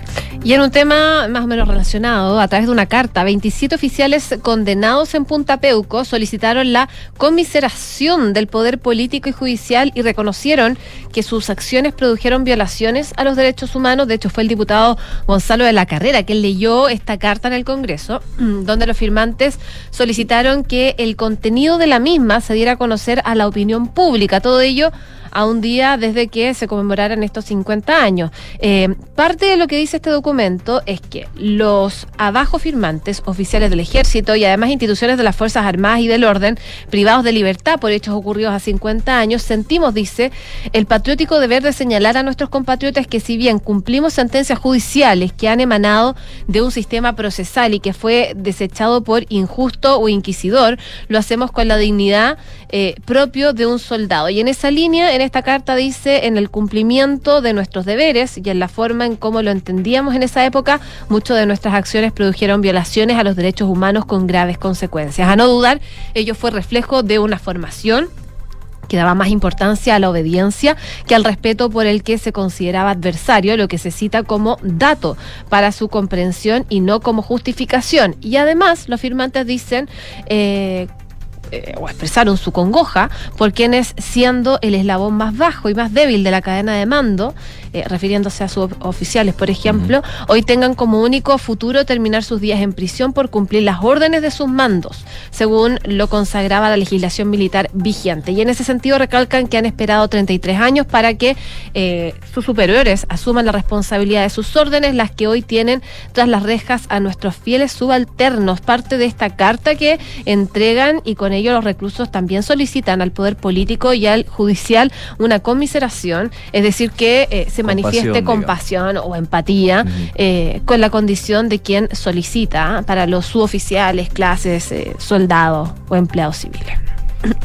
Y en un tema más o menos relacionado, a través de una carta, 27 oficiales condenados en Punta Peuco solicitaron la conmiseración del poder político y judicial y reconocieron que sus acciones produjeron violaciones a los derechos humanos. De hecho, fue el diputado Gonzalo de la Carrera quien leyó esta carta en el Congreso, donde los firmantes solicitaron que el contenido de la misma se diera a conocer a la opinión pública. Todo ello a un día desde que se conmemoraran estos 50 años. Eh, parte de lo que dice este documento es que los abajo firmantes, oficiales del ejército y además instituciones de las Fuerzas Armadas y del orden, privados de libertad por hechos ocurridos a 50 años, sentimos, dice, el patriótico deber de señalar a nuestros compatriotas que si bien cumplimos sentencias judiciales que han emanado de un sistema procesal y que fue desechado por injusto o inquisidor, lo hacemos con la dignidad eh, propio de un soldado. Y en esa línea, en esta carta dice, en el cumplimiento de nuestros deberes y en la forma en cómo lo entendíamos en esa época, muchas de nuestras acciones produjeron violaciones a los derechos humanos con graves consecuencias. A no dudar, ello fue reflejo de una formación que daba más importancia a la obediencia que al respeto por el que se consideraba adversario, lo que se cita como dato para su comprensión y no como justificación. Y además, los firmantes dicen... Eh, eh, o expresaron su congoja por quienes siendo el eslabón más bajo y más débil de la cadena de mando, eh, refiriéndose a sus oficiales, por ejemplo, hoy tengan como único futuro terminar sus días en prisión por cumplir las órdenes de sus mandos, según lo consagraba la legislación militar vigente. Y en ese sentido recalcan que han esperado 33 años para que eh, sus superiores asuman la responsabilidad de sus órdenes, las que hoy tienen tras las rejas a nuestros fieles subalternos, parte de esta carta que entregan y con ello los reclusos también solicitan al poder político y al judicial una conmiseración, es decir, que eh, se manifieste compasión o empatía eh, con la condición de quien solicita para los suboficiales, clases, eh, soldados o empleados civiles.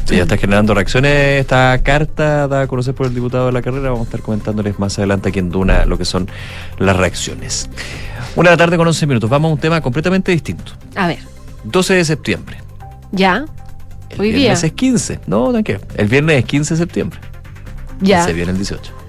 Sí, ya está generando reacciones esta carta dada a conocer por el diputado de la carrera. Vamos a estar comentándoles más adelante aquí en Duna lo que son las reacciones. Una de la tarde con 11 minutos. Vamos a un tema completamente distinto. A ver. 12 de septiembre. ¿Ya? El Hoy viernes día. es 15. No, qué. El viernes es 15 de septiembre. Ya. Se viene el 18.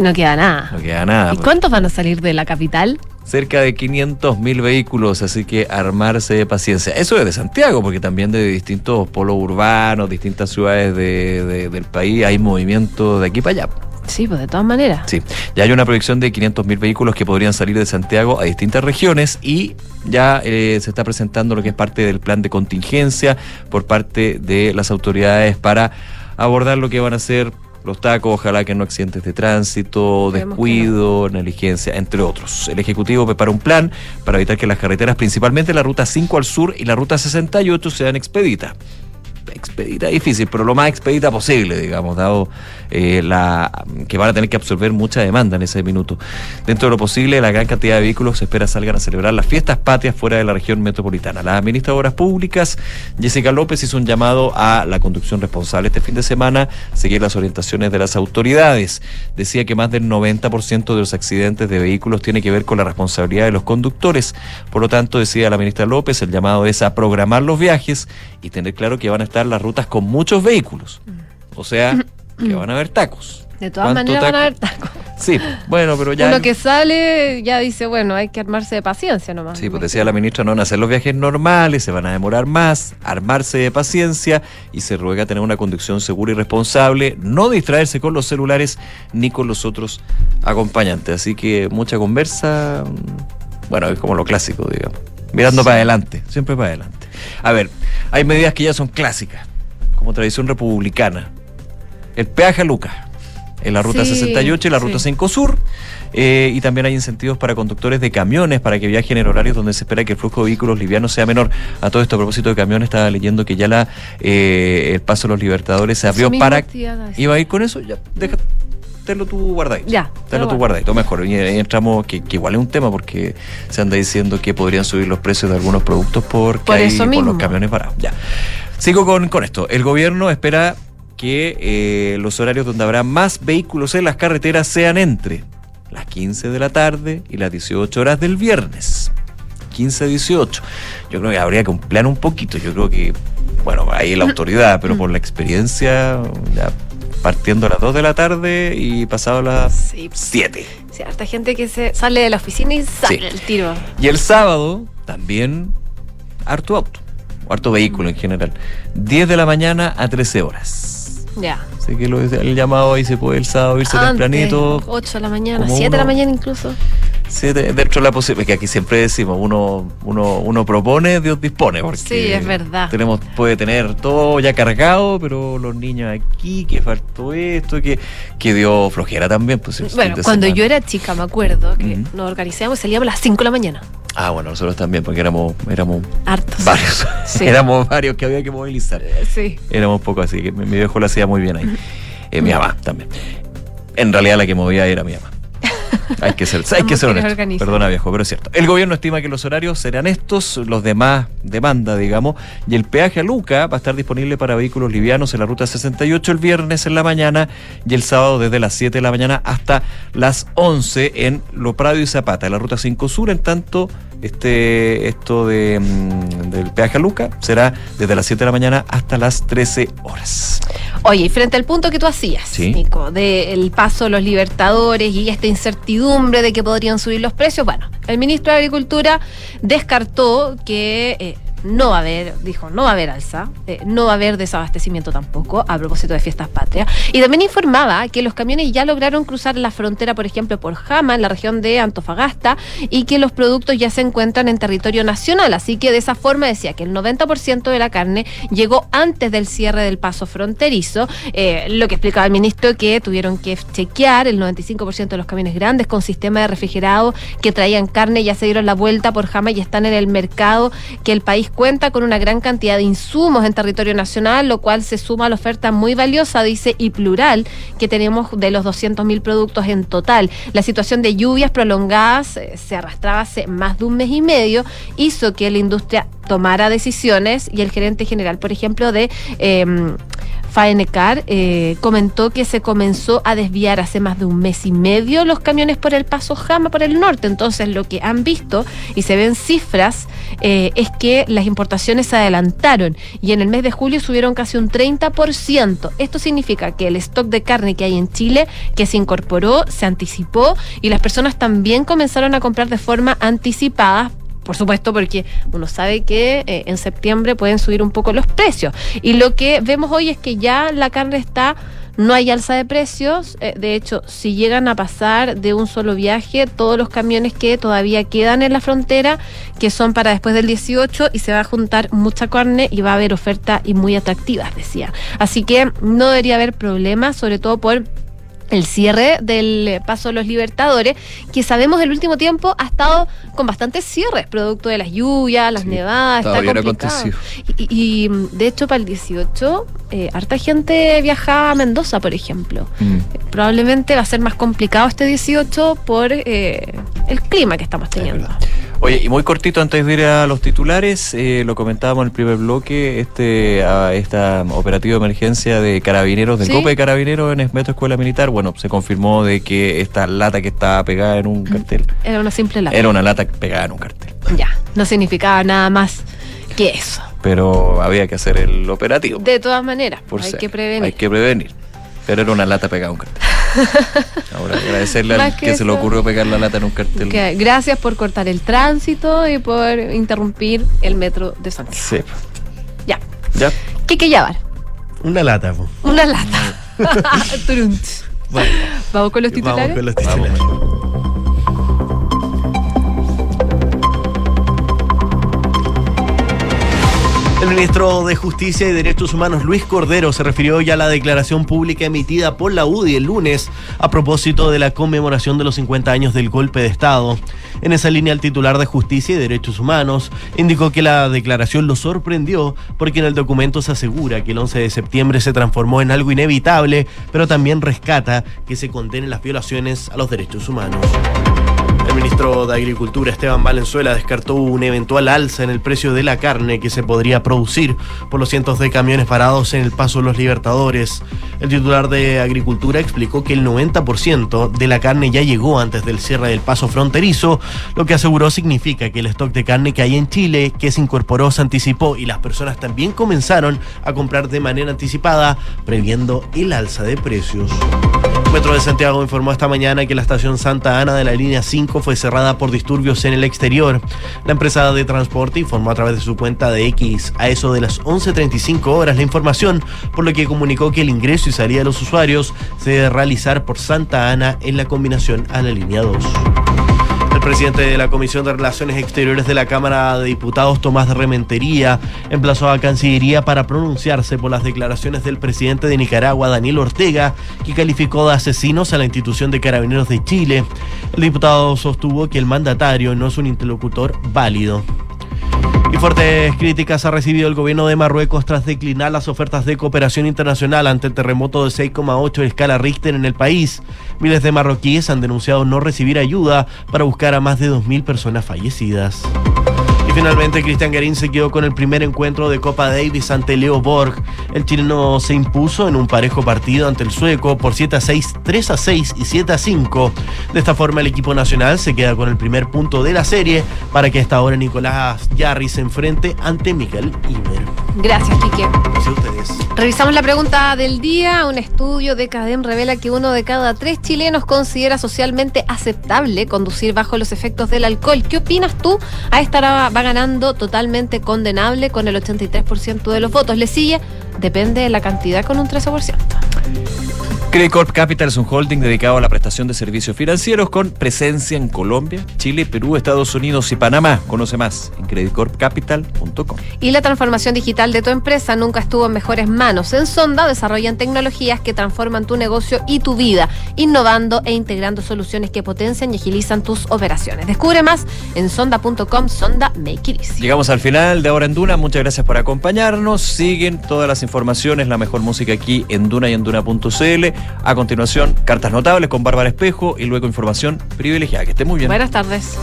No queda nada. No queda nada. ¿Y pues. cuántos van a salir de la capital? Cerca de 500 mil vehículos, así que armarse de paciencia. Eso es de Santiago, porque también de distintos polos urbanos, distintas ciudades de, de, del país hay movimiento de aquí para allá. Sí, pues de todas maneras. Sí, ya hay una proyección de 500 mil vehículos que podrían salir de Santiago a distintas regiones y ya eh, se está presentando lo que es parte del plan de contingencia por parte de las autoridades para abordar lo que van a ser los tacos, ojalá que no accidentes de tránsito, descuido, negligencia, entre otros. El Ejecutivo prepara un plan para evitar que las carreteras, principalmente la ruta 5 al sur y la ruta 68, sean expeditas expedita difícil, pero lo más expedita posible, digamos, dado eh, la que van a tener que absorber mucha demanda en ese minuto. Dentro de lo posible, la gran cantidad de vehículos se espera salgan a celebrar las fiestas patrias fuera de la región metropolitana. La ministra de Obras Públicas, Jessica López, hizo un llamado a la conducción responsable este fin de semana, seguir las orientaciones de las autoridades. Decía que más del 90% de los accidentes de vehículos tiene que ver con la responsabilidad de los conductores. Por lo tanto, decía la ministra López, el llamado es a programar los viajes y tener claro que van a estar las rutas con muchos vehículos. O sea, que van a haber tacos. De todas maneras van a haber tacos. Sí, bueno, pero ya. Uno que sale ya dice, bueno, hay que armarse de paciencia nomás. Sí, pues decía la ministra, no van a hacer los viajes normales, se van a demorar más, armarse de paciencia y se ruega tener una conducción segura y responsable, no distraerse con los celulares ni con los otros acompañantes. Así que mucha conversa, bueno, es como lo clásico, digamos. Mirando para adelante, siempre para adelante. A ver, hay medidas que ya son clásicas, como tradición republicana. El peaje a Lucas, en la ruta Sí, 68 y la ruta sí. 5 Sur. eh, y también hay incentivos para conductores de camiones para que viajen en horarios donde se espera que el flujo de vehículos livianos sea menor. A todo esto, a propósito de camiones, estaba leyendo que ya la eh, el paso de los Libertadores se abrió para. iba a decir. ¿Iba a ir con eso? Ya, deja. Tenlo tú guardadito. Ya, Tenlo tú lo guardadito, mejor. Y ahí entramos, que, que igual es un tema porque se anda diciendo que podrían subir los precios de algunos productos porque Por hay- los camiones parados. Ya. Sigo con, con esto. El gobierno espera que eh, los horarios donde habrá más vehículos en las carreteras sean entre las 15 de la tarde y las 18 horas del viernes. 15 a 18. Yo creo que habría que ampliar un poquito. Yo creo que, bueno, ahí la autoridad, pero por la experiencia, ya partiendo a las 2 de la tarde y pasado las 7. Sí, harta gente que se sale de la oficina y sale el tiro. Y el sábado también harto auto, o harto vehículo en general. 10 de la mañana a 13 horas. Ya. Así que lo, el llamado ahí se puede el sábado irse Antes, tempranito. 8 de la mañana, como 7 de la mañana incluso. Sí, de- dentro de la posibilidad, que aquí siempre decimos, uno, uno, uno propone, Dios dispone, porque Sí, es verdad. tenemos, puede tener todo ya cargado, pero los niños aquí, que faltó esto, que, que dio flojera también, pues Bueno, cuando semana. yo era chica me acuerdo que nos organizábamos y salíamos a las 5 de la mañana. Ah, bueno, nosotros también, porque éramos, éramos Hartos. varios, Sí. éramos varios que había que movilizar. Sí. Éramos poco así, que mi, mi viejo lo hacía muy bien ahí. Eh, mi mamá también. En realidad la que movía era mi mamá. Hay que ser, hay que ser honesto. Perdona, viejo, pero es cierto. El gobierno estima que los horarios serán estos, los de más demanda, digamos, y el peaje a Luca va a estar disponible para vehículos livianos en la ruta 68 el viernes en la mañana y el sábado desde las 7 de la mañana hasta las 11 en Lo Prado y Zapata, en la ruta 5 Sur. En tanto, este esto de, mm, del peaje a Luca será desde las 7 de la mañana hasta las 13 horas. Oye, y frente al punto que tú hacías, Sí. Nico, del paso de los libertadores y esta incertidumbre de que podrían subir los precios, bueno, el ministro de Agricultura descartó que eh, no va a haber, dijo, no va a haber alza, eh, no va a haber desabastecimiento tampoco, a propósito de fiestas patrias. Y también informaba que los camiones ya lograron cruzar la frontera, por ejemplo, por Jama, en la región de Antofagasta, y que los productos ya se encuentran en territorio nacional. Así que de esa forma decía que el 90% de la carne llegó antes del cierre del paso fronterizo, eh, lo que explicaba el ministro que tuvieron que chequear el 95% de los camiones grandes con sistema de refrigerado que traían carne ya se dieron la vuelta por Jama y están en el mercado, que el país cuenta con una gran cantidad de insumos en territorio nacional, lo cual se suma a la oferta muy valiosa, dice, y plural que tenemos de los 200.000 productos en total. La situación de lluvias prolongadas eh, se arrastraba hace más de un mes y medio, hizo que la industria tomara decisiones y el gerente general, por ejemplo, de... em, Faenecar eh, comentó que se comenzó a desviar hace más de un mes y medio los camiones por el paso Jama por el norte. Entonces lo que han visto y se ven cifras eh, es que las importaciones se adelantaron y en el mes de julio subieron casi un 30%. Esto significa que el stock de carne que hay en Chile, que se incorporó, se anticipó y las personas también comenzaron a comprar de forma anticipada por supuesto, porque uno sabe que eh, en septiembre pueden subir un poco los precios. Y lo que vemos hoy es que ya la carne está, no hay alza de precios. eh, de hecho, si llegan a pasar de un solo viaje, todos los camiones que todavía quedan en la frontera, que son para después del 18, y se va a juntar mucha carne y va a haber oferta y muy atractivas, decía. Así que no debería haber problemas, sobre todo por el cierre del paso de los Libertadores, que sabemos el último tiempo ha estado con bastantes cierres, producto de las lluvias, las nevadas, está no complicado. Y, y, de hecho para el 18, eh, harta gente viajaba a Mendoza, por ejemplo. Mm. Probablemente va a ser más complicado este 18 por eh, el clima que estamos teniendo. Oye, y muy cortito antes de ir a los titulares, eh, lo comentábamos en el primer bloque, este a esta operativa de emergencia de carabineros, del Sí. COPE de carabineros en Metro Escuela Militar, bueno, se confirmó de que esta lata que estaba pegada en un cartel, Era una simple lata. era una lata pegada en un cartel, Ya, no significaba nada más que eso. pero había que hacer el operativo. De todas maneras, por hay ser. que prevenir. Hay que prevenir. Pero era una lata pegada a un cartel. Ahora agradecerle al que, se le ocurrió pegar la lata en un cartel. Gracias por cortar el tránsito y por interrumpir el metro de Santiago. Sí. Ya. Ya. ¿Qué que llevar? Una lata, po. Una lata. bueno, Vamos con los titulares. Vamos con los titulares. El ministro de Justicia y Derechos Humanos, Luis Cordero, se refirió ya a la declaración pública emitida por la UDI el lunes a propósito de la conmemoración de los 50 años del golpe de Estado. En esa línea, el titular de Justicia y Derechos Humanos indicó que la declaración lo sorprendió porque en el documento se asegura que el 11 de septiembre se transformó en algo inevitable, pero también rescata que se condenen las violaciones a los derechos humanos. El ministro de Agricultura, Esteban Valenzuela, descartó un eventual alza en el precio de la carne que se podría producir por los cientos de camiones parados en el paso de los Libertadores. El titular de Agricultura explicó que el 90% de la carne ya llegó antes del cierre del paso fronterizo, lo que aseguró significa que el stock de carne que hay en Chile, que se incorporó, se anticipó y las personas también comenzaron a comprar de manera anticipada, previendo el alza de precios. Metro de Santiago informó esta mañana que la estación Santa Ana de la línea 5 fue cerrada por disturbios en el exterior. La empresa de transporte informó a través de su cuenta de X a eso de las 11.35 horas la información, por lo que comunicó que el ingreso y salida de los usuarios se debe realizar por Santa Ana en la combinación a la línea 2. El presidente de la Comisión de Relaciones Exteriores de la Cámara de Diputados, Tomás de Rementería, emplazó a Cancillería para pronunciarse por las declaraciones del presidente de Nicaragua, Daniel Ortega, que calificó de asesinos a la institución de carabineros de Chile. El diputado sostuvo que el mandatario no es un interlocutor válido. Y fuertes críticas ha recibido el gobierno de Marruecos tras declinar las ofertas de cooperación internacional ante el terremoto de 6,8 de escala Richter en el país. Miles de marroquíes han denunciado no recibir ayuda para buscar a más de 2.000 personas fallecidas. Y finalmente Cristian Garín se quedó con el primer encuentro de Copa Davis ante Leo Borg. El chileno se impuso en un parejo partido ante el sueco por 7 a 6, 3 a 6 y 7 a 5. De esta forma el equipo nacional se queda con el primer punto de la serie para que a esta hora Nicolás Yarri se enfrente ante Miguel Imer. Gracias, Quique. Gracias a ustedes. Revisamos la pregunta del día. Un estudio de CADEM revela que uno de cada tres chilenos considera socialmente aceptable conducir bajo los efectos del alcohol. ¿Qué opinas tú? A esta hora ganando totalmente condenable con el 83% de los votos. Le sigue, depende de la cantidad, con un 13%. Credit Corp Capital es un holding dedicado a la prestación de servicios financieros con presencia en Colombia, Chile, Perú, Estados Unidos y Panamá. Conoce más en creditcorpcapital.com. Y la transformación digital de tu empresa nunca estuvo en mejores manos. En Sonda desarrollan tecnologías que transforman tu negocio y tu vida, innovando e integrando soluciones que potencian y agilizan tus operaciones. Descubre más en sonda.com, Sonda Make It Easy. Llegamos al final de Ahora en Duna. Muchas gracias por acompañarnos. Siguen todas las informaciones, la mejor música aquí en Duna y en Duna.cl. A continuación, cartas notables con Bárbara Espejo y luego información privilegiada. Que esté muy bien. Buenas tardes.